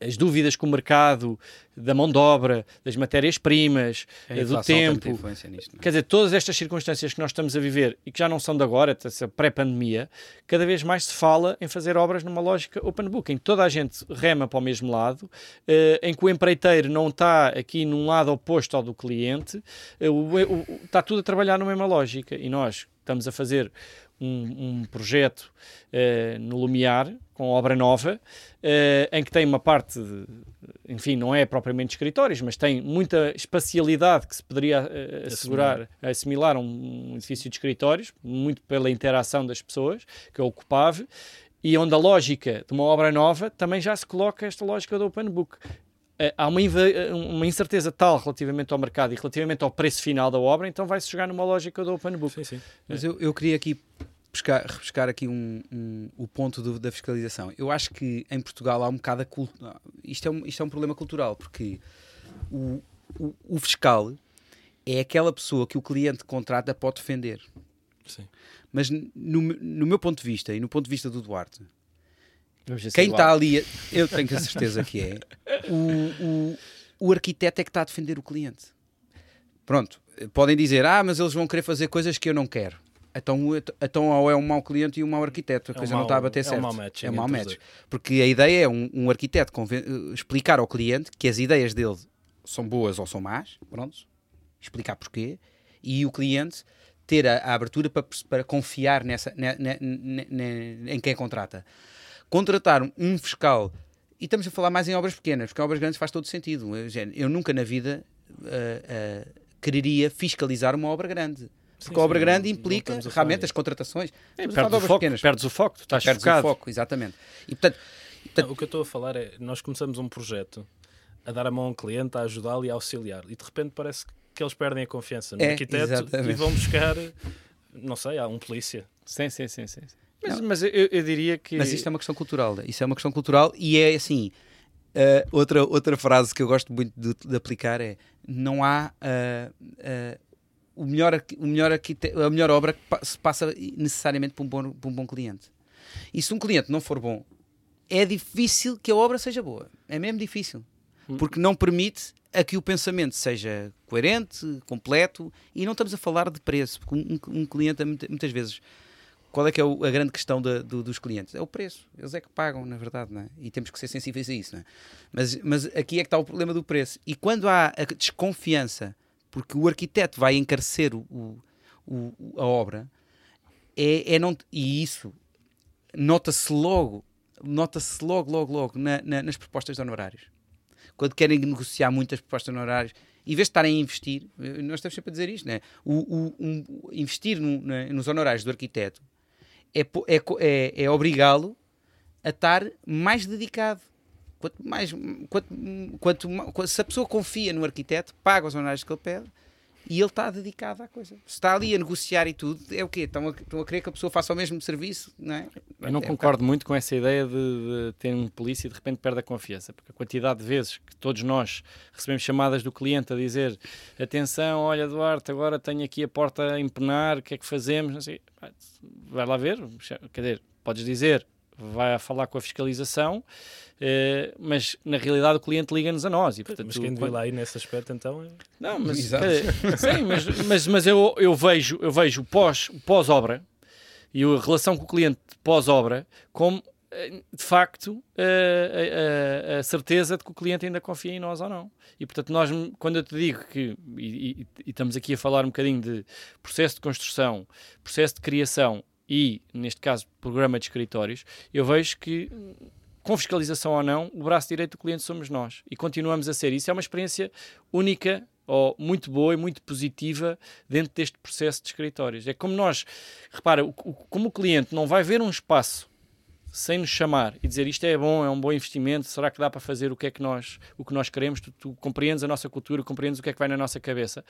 as dúvidas com o mercado, da mão de obra, das matérias-primas, eh, do tempo, nisto, é? Quer dizer, todas estas circunstâncias que nós estamos a viver e que já não são de agora, essa pré-pandemia, cada vez mais se fala em fazer obras numa lógica open book, em que toda a gente rema para o mesmo lado, eh, em que o empreiteiro não está aqui num lado oposto ao do cliente, eh, está tudo a trabalhar na mesma lógica e nós estamos a fazer um, um projeto eh, no Lumiar, com obra nova, eh, em que tem uma parte, de- enfim, não é propriamente escritórios, mas tem muita espacialidade que se poderia eh, assegurar, assimilar a um, um edifício de escritórios, muito pela interação das pessoas, que é ocupável, e onde a lógica de uma obra nova também já se coloca esta lógica do open book. Eh, Há uma, eh, uma incerteza tal relativamente ao mercado e relativamente ao preço final da obra, então vai-se jogar numa lógica do open book. Sim, sim. Mas eu, eu queria aqui pescar, repescar aqui um, um- o ponto do- da fiscalização. Eu acho que em Portugal há um bocado a cultura. Isto, é um, isto é um problema cultural, porque o, o, o fiscal é aquela pessoa que o cliente contrata para o defender. Sim. Mas no, no meu ponto de vista e no ponto de vista do Duarte, Vamos ver se é quem está ali, a- eu tenho a certeza que é, o, o, o arquiteto é que está a defender o cliente. Pronto, podem dizer, ah, mas eles vão querer fazer coisas que eu não quero. Então, então ou é um mau cliente e um mau arquiteto, a É um coisa não mau- está a bater é um certo. mau match é um mau match. Porque a ideia é um, um arquiteto conven- explicar ao cliente que as ideias dele são boas ou são más, pronto, explicar porquê, e o cliente ter a, a abertura para, para confiar nessa, ne- ne- ne- ne- em quem contrata. Contratar um fiscal, e estamos a falar mais em obras pequenas, porque em obras grandes faz todo sentido. Eu, nunca na vida ah, ah, quereria fiscalizar uma obra grande. Porque Sim, a obra sim, grande implica realmente as contratações. É, perdes, o foco, pequenas. perdes o foco, tu estás Perdes focado. o foco, exatamente. E portanto, Não, o que eu estou a falar é, nós começamos um projeto a dar a mão a um cliente, a ajudá-lo e a auxiliar. E de repente parece que eles perdem a confiança no É, arquiteto exatamente. e vão buscar, não sei, há um polícia. Sim, sim, sim. sim. Mas, mas eu, eu diria que. Mas isto é uma questão cultural. Isso é uma questão cultural e é assim. eh, outra, outra frase que eu gosto muito de, de aplicar é: não há eh, eh, o melhor, o melhor a melhor obra que pa- se passa necessariamente por um, bom, por um bom cliente. E se um cliente não for bom, é difícil que a obra seja boa. É mesmo difícil. Porque não permite a que o pensamento seja coerente, completo, e não estamos a falar de preço, porque um, um cliente muita- muitas vezes qual é que é o- a grande questão do- dos clientes? É o preço. Eles é que pagam, na verdade, é? E temos que ser sensíveis a isso, é? Mas, mas aqui é que está o problema do preço. E quando há a desconfiança, porque o arquiteto vai encarecer o, o- a obra, é, é não, e isso nota-se logo, nota-se logo, logo, logo na- na- nas propostas de honorários. Quando querem negociar muitas propostas de honorários, em vez de estarem a investir, eh, nós estamos sempre a dizer isto, não é? O, o- um- investir no- nos honorários do arquiteto é, é, é, é obrigá-lo a estar mais dedicado. Quanto mais, quanto, quanto, se a pessoa confia no arquiteto, paga os honorários que ele pede e ele está dedicado à coisa. Se está ali a negociar e tudo, é o quê? Estão a, estão a querer que a pessoa faça o mesmo serviço, não é? Eu não É um concordo muito com essa ideia de, de ter um polícia e de repente perde a confiança, porque a quantidade de vezes que todos nós recebemos chamadas do cliente a dizer atenção, olha Duarte, agora tenho aqui a porta a empenar, o que é que fazemos? Não sei. Pá, Vai lá ver, quer dizer, podes dizer, vai a falar com a fiscalização, eh, mas na realidade o cliente liga-nos a nós. E, portanto, Mas quem devia lá ir nesse aspecto então é... Não, mas, dizer, sim, mas, mas, mas eu, eu vejo, eu vejo o pós, pós-obra e a relação com o cliente pós-obra como, eh, de facto, eh, a, a- a certeza de que o cliente ainda confia em nós ou não. E, portanto, nós, quando eu te digo que, e, e- e estamos aqui a falar um bocadinho de processo de construção, processo de criação e, neste caso, programa de escritórios, eu vejo que com fiscalização ou não, o braço direito do cliente somos nós e continuamos a ser. Isso é uma experiência única ou muito boa e muito positiva dentro deste processo de escritórios. É como nós, repara, como o cliente não vai ver um espaço sem nos chamar e dizer isto é bom, é um bom investimento, será que dá para fazer o que é que nós, o que nós queremos, tu, tu compreendes a nossa cultura, compreendes o que é que vai na nossa cabeça.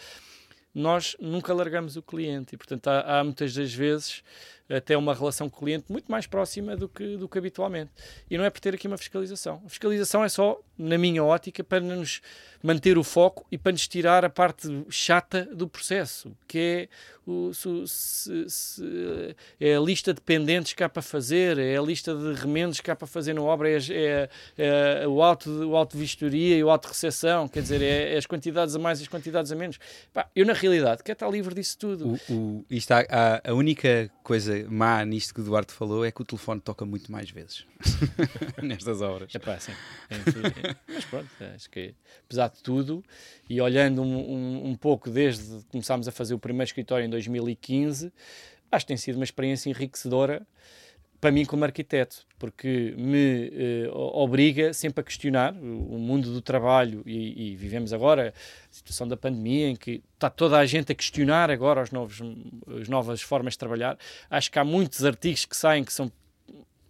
Nós nunca largamos o cliente e, portanto, há, há muitas das vezes até uma relação com o cliente muito mais próxima do que, do que habitualmente. E não é por ter aqui uma fiscalização. A fiscalização é só, na minha ótica, para nos manter o foco e para nos tirar a parte chata do processo, que é, o, se, se, é a lista de pendentes que há para fazer, é a lista de remendos que há para fazer na obra, é, é, é o, auto, o auto vistoria e o auto recepção, quer dizer, é, é, as quantidades a mais e as quantidades a menos. Pá, eu, na realidade, quero estar livre disso tudo. O, o, isto há, há, a única coisa má nisto que o Eduardo falou é que o telefone toca muito mais vezes nestas obras. É pá, sim. Mas pronto, acho que apesar de tudo, e olhando um, um, um pouco desde que começámos a fazer o primeiro escritório em 2015, acho que tem sido uma experiência enriquecedora para mim como arquiteto, porque me eh, obriga sempre a questionar o mundo do trabalho e, e, vivemos agora a situação da pandemia em que está toda a gente a questionar agora os novos, as novas formas de trabalhar. Acho que há muitos artigos que saem que são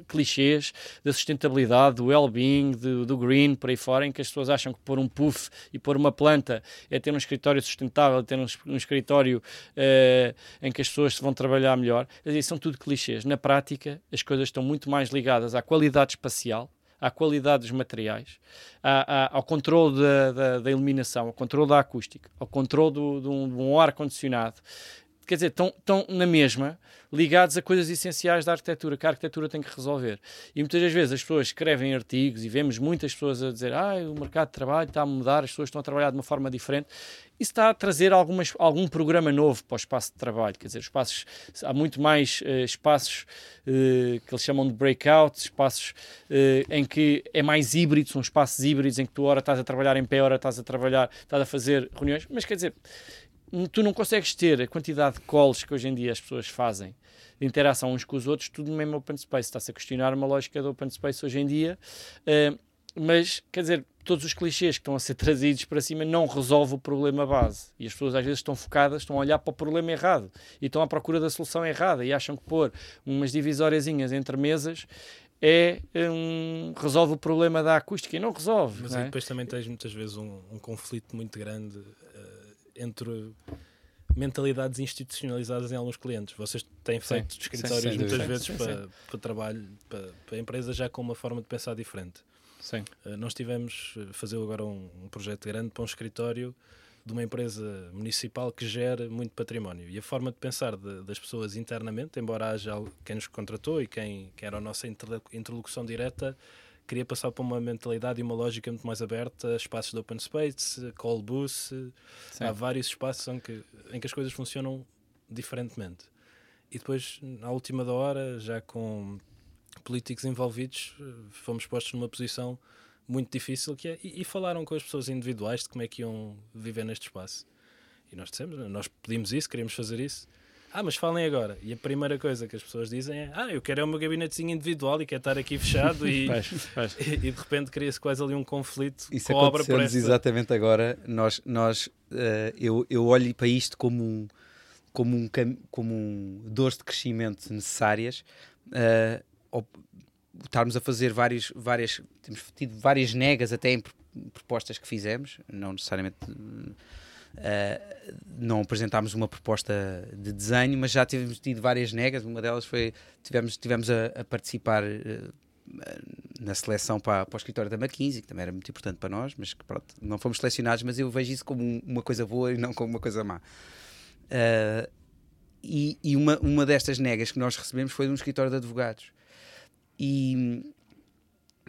clichês da sustentabilidade, do well-being, do, do, green, por aí fora, em que as pessoas acham que pôr um puff e pôr uma planta é ter um escritório sustentável, é ter um, um escritório uh, em que as pessoas vão trabalhar melhor. Dizer, são tudo clichês. Na prática, as coisas estão muito mais ligadas à qualidade espacial, à qualidade dos materiais, à, à, ao controle da, da, da, iluminação, ao controle da acústica, ao controle de um ar-condicionado, quer dizer, estão, estão na mesma ligados a coisas essenciais da arquitetura, que a arquitetura tem que resolver. E muitas das vezes as pessoas escrevem artigos e vemos muitas pessoas a dizer ah, o mercado de trabalho está a mudar, as pessoas estão a trabalhar de uma forma diferente. Isso está a trazer algumas, algum programa novo para o espaço de trabalho, quer dizer, espaços, há muito mais uh, espaços uh, que eles chamam de breakout, espaços uh, em que é mais híbrido, são espaços híbridos em que tu ora estás a trabalhar em pé, ora estás a trabalhar, estás a fazer reuniões, mas quer dizer, tu não consegues ter a quantidade de calls que hoje em dia as pessoas fazem de interação uns com os outros, tudo no mesmo open space. Está-se a questionar uma lógica do open space hoje em dia, uh, mas quer dizer, todos os clichês que estão a ser trazidos para cima não resolvem o problema base. E as pessoas às vezes estão focadas, estão a olhar para o problema errado e estão à procura da solução errada e acham que pôr umas divisóriazinhas entre mesas é um, resolve o problema da acústica e não resolve. Mas não é? depois também tens muitas vezes um, um conflito muito grande entre mentalidades institucionalizadas em alguns clientes. Vocês têm feito sim, escritórios sim, muitas vezes sim, para, para, trabalho, para, para empresas já com uma forma de pensar diferente. Sim. Uh, nós tivemos a fazer agora um, um, projeto grande para um escritório de uma empresa municipal que gera muito património. E a forma de pensar de, das pessoas internamente, embora haja quem nos contratou e quem, quem era a nossa interlocução direta, queria passar para uma mentalidade e uma lógica muito mais aberta, espaços de open space, call booth, há vários espaços em que, em que as coisas funcionam diferentemente. E depois, na última da hora, já com políticos envolvidos, fomos postos numa posição muito difícil que é, e, e falaram com as pessoas individuais de como é que iam viver neste espaço. E nós dissemos, nós pedimos isso, queríamos fazer isso, ah, mas falem agora. E a primeira coisa que as pessoas dizem é: Ah, eu quero é o meu gabinetezinho individual e quero estar aqui fechado. E, faz, faz. e, e, de repente cria-se quase ali um conflito Isso com a obra por essa... exatamente agora. Nós, nós, uh, eu, eu olho para isto como um, como um, como um dores de crescimento necessárias. Uh, estarmos a fazer vários, várias. Temos tido várias negas até em propostas que fizemos, não necessariamente Uh, não apresentámos uma proposta de desenho, mas já tivemos tido várias negas. Uma delas foi tivemos, tivemos a, a participar uh, na seleção para, para o escritório da McKinsey, que também era muito importante para nós, mas que pronto, não fomos selecionados. Mas eu vejo isso como um, uma coisa boa e não como uma coisa má. Uh, e, e uma, uma destas negas que nós recebemos foi de um escritório de advogados. E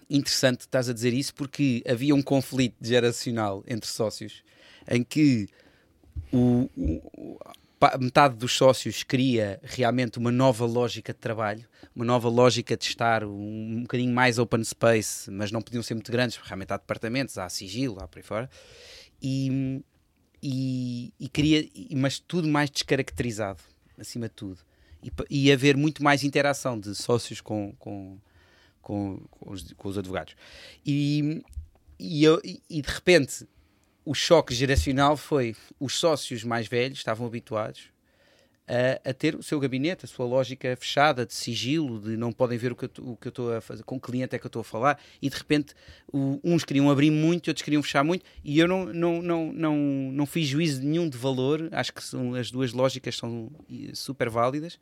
interessante estás a dizer isso porque havia um conflito geracional entre sócios em que o, o, metade dos sócios cria realmente uma nova lógica de trabalho, uma nova lógica de estar um, um bocadinho mais open space, mas não podiam ser muito grandes, porque realmente há departamentos, há sigilo, há por aí fora, e, e, e queria, mas tudo mais descaracterizado, acima de tudo. E, e haver muito mais interação de sócios com, com, com, com, os, com os advogados. E, e, eu- e- de repente o choque geracional foi os sócios mais velhos estavam habituados a, a ter o seu gabinete, a sua lógica fechada de sigilo, de não podem ver o que eu, o estou a fazer, com que cliente é que eu estou a falar, e de repente o- uns queriam abrir muito, outros queriam fechar muito, e eu não, não, não, não, não fiz juízo nenhum de valor, acho que são, as duas lógicas são super válidas.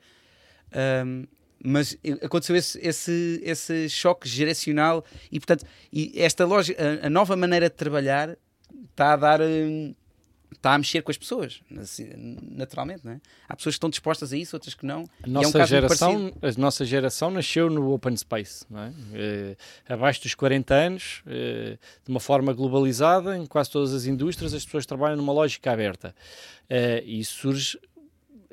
Ahm, mas aconteceu esse, esse, esse choque geracional e portanto e esta lógica, a, a nova maneira de trabalhar está a dar hum, está a mexer com as pessoas naturalmente não é? há pessoas que estão dispostas a isso outras que não A E é um nossa, geração, a nossa geração nasceu no open space, não é? Eh, abaixo dos 40 anos, eh, de uma forma globalizada, em quase todas as indústrias, as pessoas trabalham numa lógica aberta. Eh, e surge,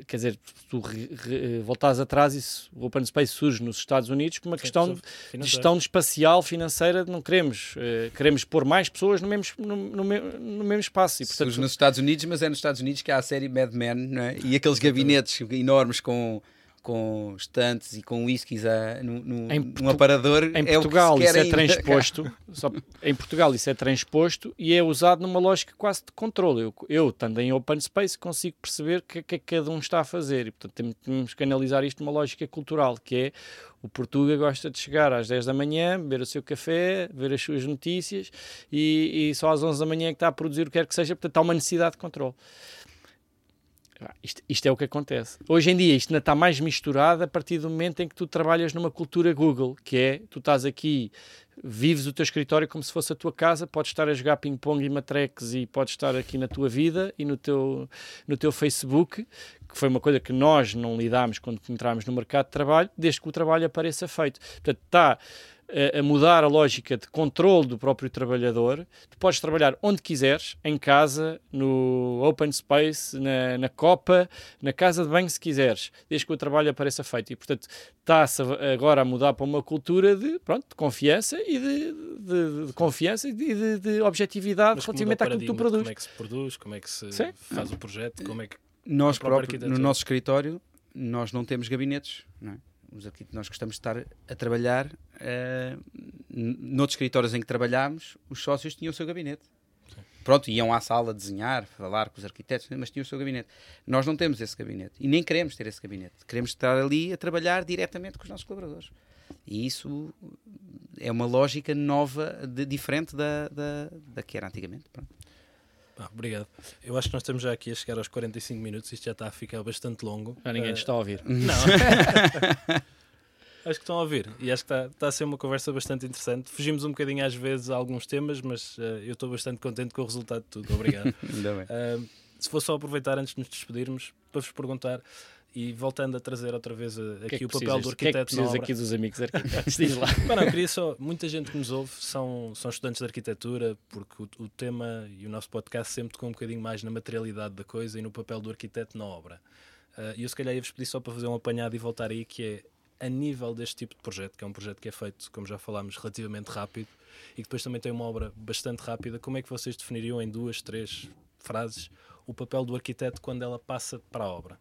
quer dizer, se tu re, re, voltares atrás, isso, o open space surge nos Estados Unidos por uma questão de gestão espacial, financeira, não queremos. eh, queremos pôr mais pessoas no mesmo, no, no no mesmo espaço. E, portanto, Surge nos Estados Unidos, mas é nos Estados Unidos que há a série Mad Men não é? e aqueles gabinetes enormes com, com estantes e com whiskies a, no, no, Em num aparador. Em é que Portugal se isso é transposto. só- em Portugal isso é transposto e é usado numa lógica quase de controle. Eu, eu estando em open space, consigo perceber o que, é que cada um está a fazer. E, portanto, temos, temos que analisar isto numa lógica cultural, que é o Portuga gosta de chegar às 10 da manhã, beber o seu café, ver as suas notícias e, e só às 11 da manhã é que está a produzir o que quer que seja. Portanto, há uma necessidade de controle. Isto, isto é o que acontece. Hoje em dia isto ainda está mais misturado a partir do momento em que tu trabalhas numa cultura Google, que é, tu estás aqui, vives o teu escritório como se fosse a tua casa, podes estar a jogar ping-pong e matreques e podes estar aqui na tua vida e no teu, no teu Facebook, que foi uma coisa que nós não lidámos quando entramos no mercado de trabalho, desde que o trabalho apareça feito. Portanto, está a- a mudar a lógica de controle do próprio trabalhador. Tu podes trabalhar onde quiseres, em casa, no open space, na, na copa, na casa de banho, se quiseres, desde que o trabalho apareça feito. E, portanto, está-se agora a mudar para uma cultura de, pronto, de confiança e de, de- de confiança e de, de- de objetividade Mas relativamente àquilo que tu produzes. Como é que se produz, como é que se Sim. faz o projeto, como é que Nós no nosso escritório, nós não temos gabinetes. Não é? Os arquit- Nós gostamos de estar a trabalhar. n- noutros escritórios em que trabalhámos, os sócios tinham o seu gabinete. Pronto, iam à sala desenhar, falar com os arquitetos, mas tinham o seu gabinete. Nós não temos esse gabinete e nem queremos ter esse gabinete. Queremos estar ali a trabalhar diretamente com os nossos colaboradores. E isso é uma lógica nova, de- diferente da, da, da que era antigamente. Pronto. Ah, obrigado. Eu acho que nós estamos já aqui a chegar aos 45 minutos, isto já está a ficar bastante longo. Já ninguém Eh, te está a ouvir. Não. acho que estão a ouvir e acho que está, está a ser uma conversa bastante interessante. Fugimos um bocadinho às vezes a alguns temas, mas eh, eu estou bastante contente com o resultado de tudo. Obrigado. Ainda bem. Ah, se fosse só aproveitar antes de nos despedirmos para vos perguntar e voltando a trazer outra vez eh, que é aqui que o papel precisas? do O que é que arquiteto precisas aqui dos amigos arquitetos? Diz lá. Mas não, queria só. Muita gente que nos ouve são, são estudantes de arquitetura, porque o, o tema e o nosso podcast sempre tocou um bocadinho mais na materialidade da coisa e no papel do arquiteto na obra. Ah, E eu, se calhar, ia-vos pedir só para fazer um apanhado e voltar aí, que é a nível deste tipo de projeto, que é um projeto que é feito, como já falámos, relativamente rápido e que depois também tem uma obra bastante rápida. Como é que vocês definiriam em duas, três frases o papel do arquiteto quando ela passa para a obra?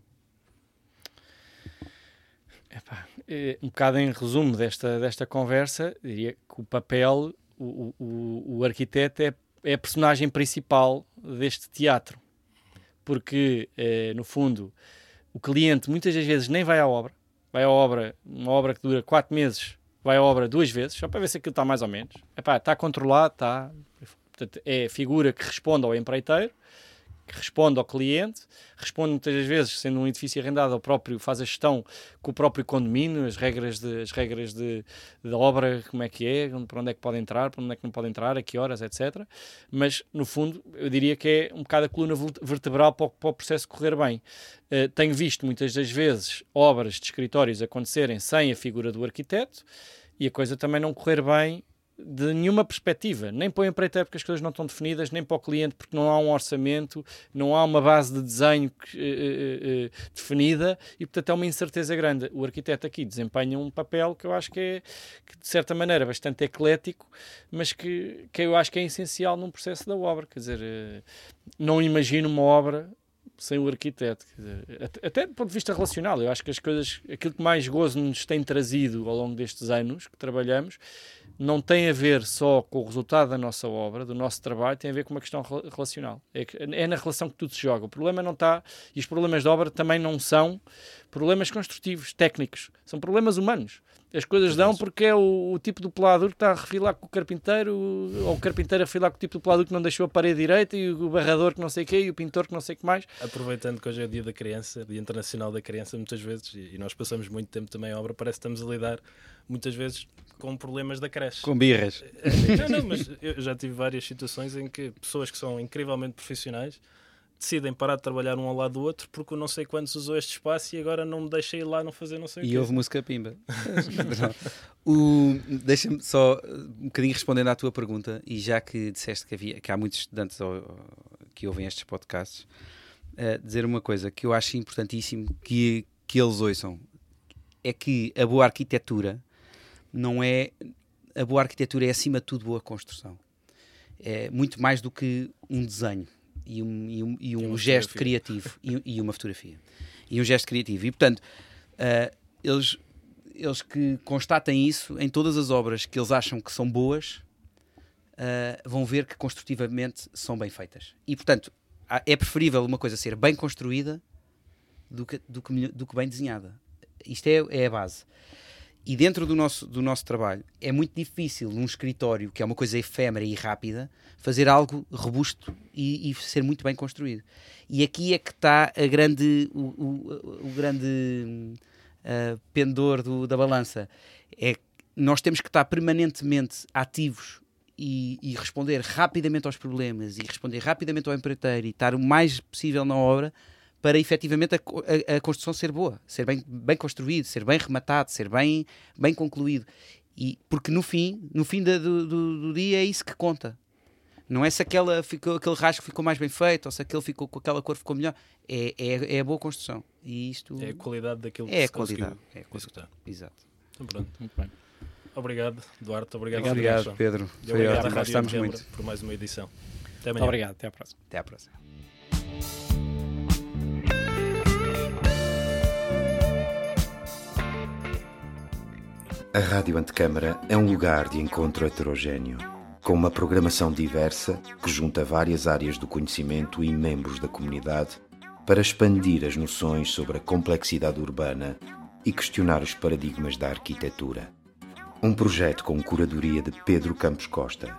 Epá, eh, um bocado em resumo desta, desta conversa, diria que o papel, o, o- o, arquiteto é, é a personagem principal deste teatro. Porque, eh, no fundo, o cliente muitas das vezes nem vai à obra, vai à obra, uma obra que dura quatro meses, vai à obra duas vezes, só para ver se aquilo está mais ou menos. Epá, está controlado, está. Portanto, é a figura que responde ao empreiteiro, que responde ao cliente, responde muitas vezes, sendo um edifício arrendado, ao próprio, faz a gestão com o próprio condomínio, as regras de, as regras de, de obra, como é que é, para onde é que pode entrar, para onde é que não pode entrar, a que horas, etc. Mas, no fundo, eu diria que é um bocado a coluna vertebral para o, para o processo correr bem. Eh, tenho visto muitas das vezes obras de escritórios acontecerem sem a figura do arquiteto e a coisa também não correr bem de nenhuma perspectiva, nem para o empreiteiro porque as coisas não estão definidas, nem para o cliente porque não há um orçamento, não há uma base de desenho eh, eh, eh, definida e portanto é uma incerteza grande. O arquiteto aqui desempenha um papel que eu acho que é que, de certa maneira bastante eclético, mas que, que eu acho que é essencial num processo da obra. Quer dizer, não imagino uma obra sem o arquiteto. Dizer, até, até do ponto de vista relacional, eu acho que as coisas, aquilo que mais gozo nos tem trazido ao longo destes anos que trabalhamos, não tem a ver só com o resultado da nossa obra, do nosso trabalho, tem a ver com uma questão relacional. É, é na relação que tudo se joga. O problema não está, e os problemas de obra também não são problemas construtivos, técnicos, são problemas humanos. As coisas dão porque é o, o tipo do pelador que está a refilar com o carpinteiro, ou o carpinteiro a refilar com o tipo do pelador que não deixou a parede direita, e o barrador que não sei o quê, e o pintor que não sei o que mais. Aproveitando que hoje é o dia da criança, dia internacional da criança, muitas vezes, e nós passamos muito tempo também em obra, parece que estamos a lidar muitas vezes com problemas da creche. Com birras. Não, não, mas eu já tive várias situações em que pessoas que são incrivelmente profissionais decidem parar de trabalhar um ao lado do outro porque o não sei quantos usou este espaço e agora não me deixa ir lá não fazer não sei e o quê. E houve música pimba. Deixa-me só um bocadinho respondendo à tua pergunta, e já que disseste que, havia, que há muitos estudantes que ouvem estes podcasts, uh, dizer uma coisa que eu acho importantíssimo que, que eles ouçam: é que a boa arquitetura não é. A boa arquitetura é acima de tudo boa construção. É muito mais do que um desenho e um, e um, e um gesto criativo. E, e, uma fotografia. E um gesto criativo. E portanto uh, eles eles que constatem isso em todas as obras que eles acham que são boas uh, vão ver que construtivamente são bem feitas. E portanto é preferível uma coisa ser bem construída do que, do que, do que bem desenhada. Isto é, é a base e dentro do nosso, do nosso trabalho é muito difícil num escritório, que é uma coisa efêmera e rápida, fazer algo robusto e, e ser muito bem construído. E aqui é que está a grande, o, o, o grande uh, pendor do, da balança. É nós temos que estar permanentemente ativos e, e, responder rapidamente aos problemas e responder rapidamente ao empreiteiro e estar o mais possível na obra para efetivamente a, a, a, construção ser boa, ser bem, bem construído, ser bem rematado, ser bem, bem concluído. E, porque no fim, no fim do, do, do dia é isso que conta. Não é se aquela ficou, aquele rasgo ficou mais bem feito ou se aquele ficou com aquela cor ficou melhor. É, é, é a boa construção. E isto é a qualidade daquilo que é se a qualidade. É a qualidade. Exato. Então pronto. Muito bem. Obrigado, Duarte. Obrigado, obrigado Pedro. Foi obrigado. Gostamos muito por mais uma edição. Até amanhã. Obrigado. Até à próxima. Até à próxima. A Rádio Antecâmara é um lugar de encontro heterogêneo, com uma programação diversa que junta várias áreas do conhecimento e membros da comunidade para expandir as noções sobre a complexidade urbana e questionar os paradigmas da arquitetura. Um projeto com curadoria de Pedro Campos Costa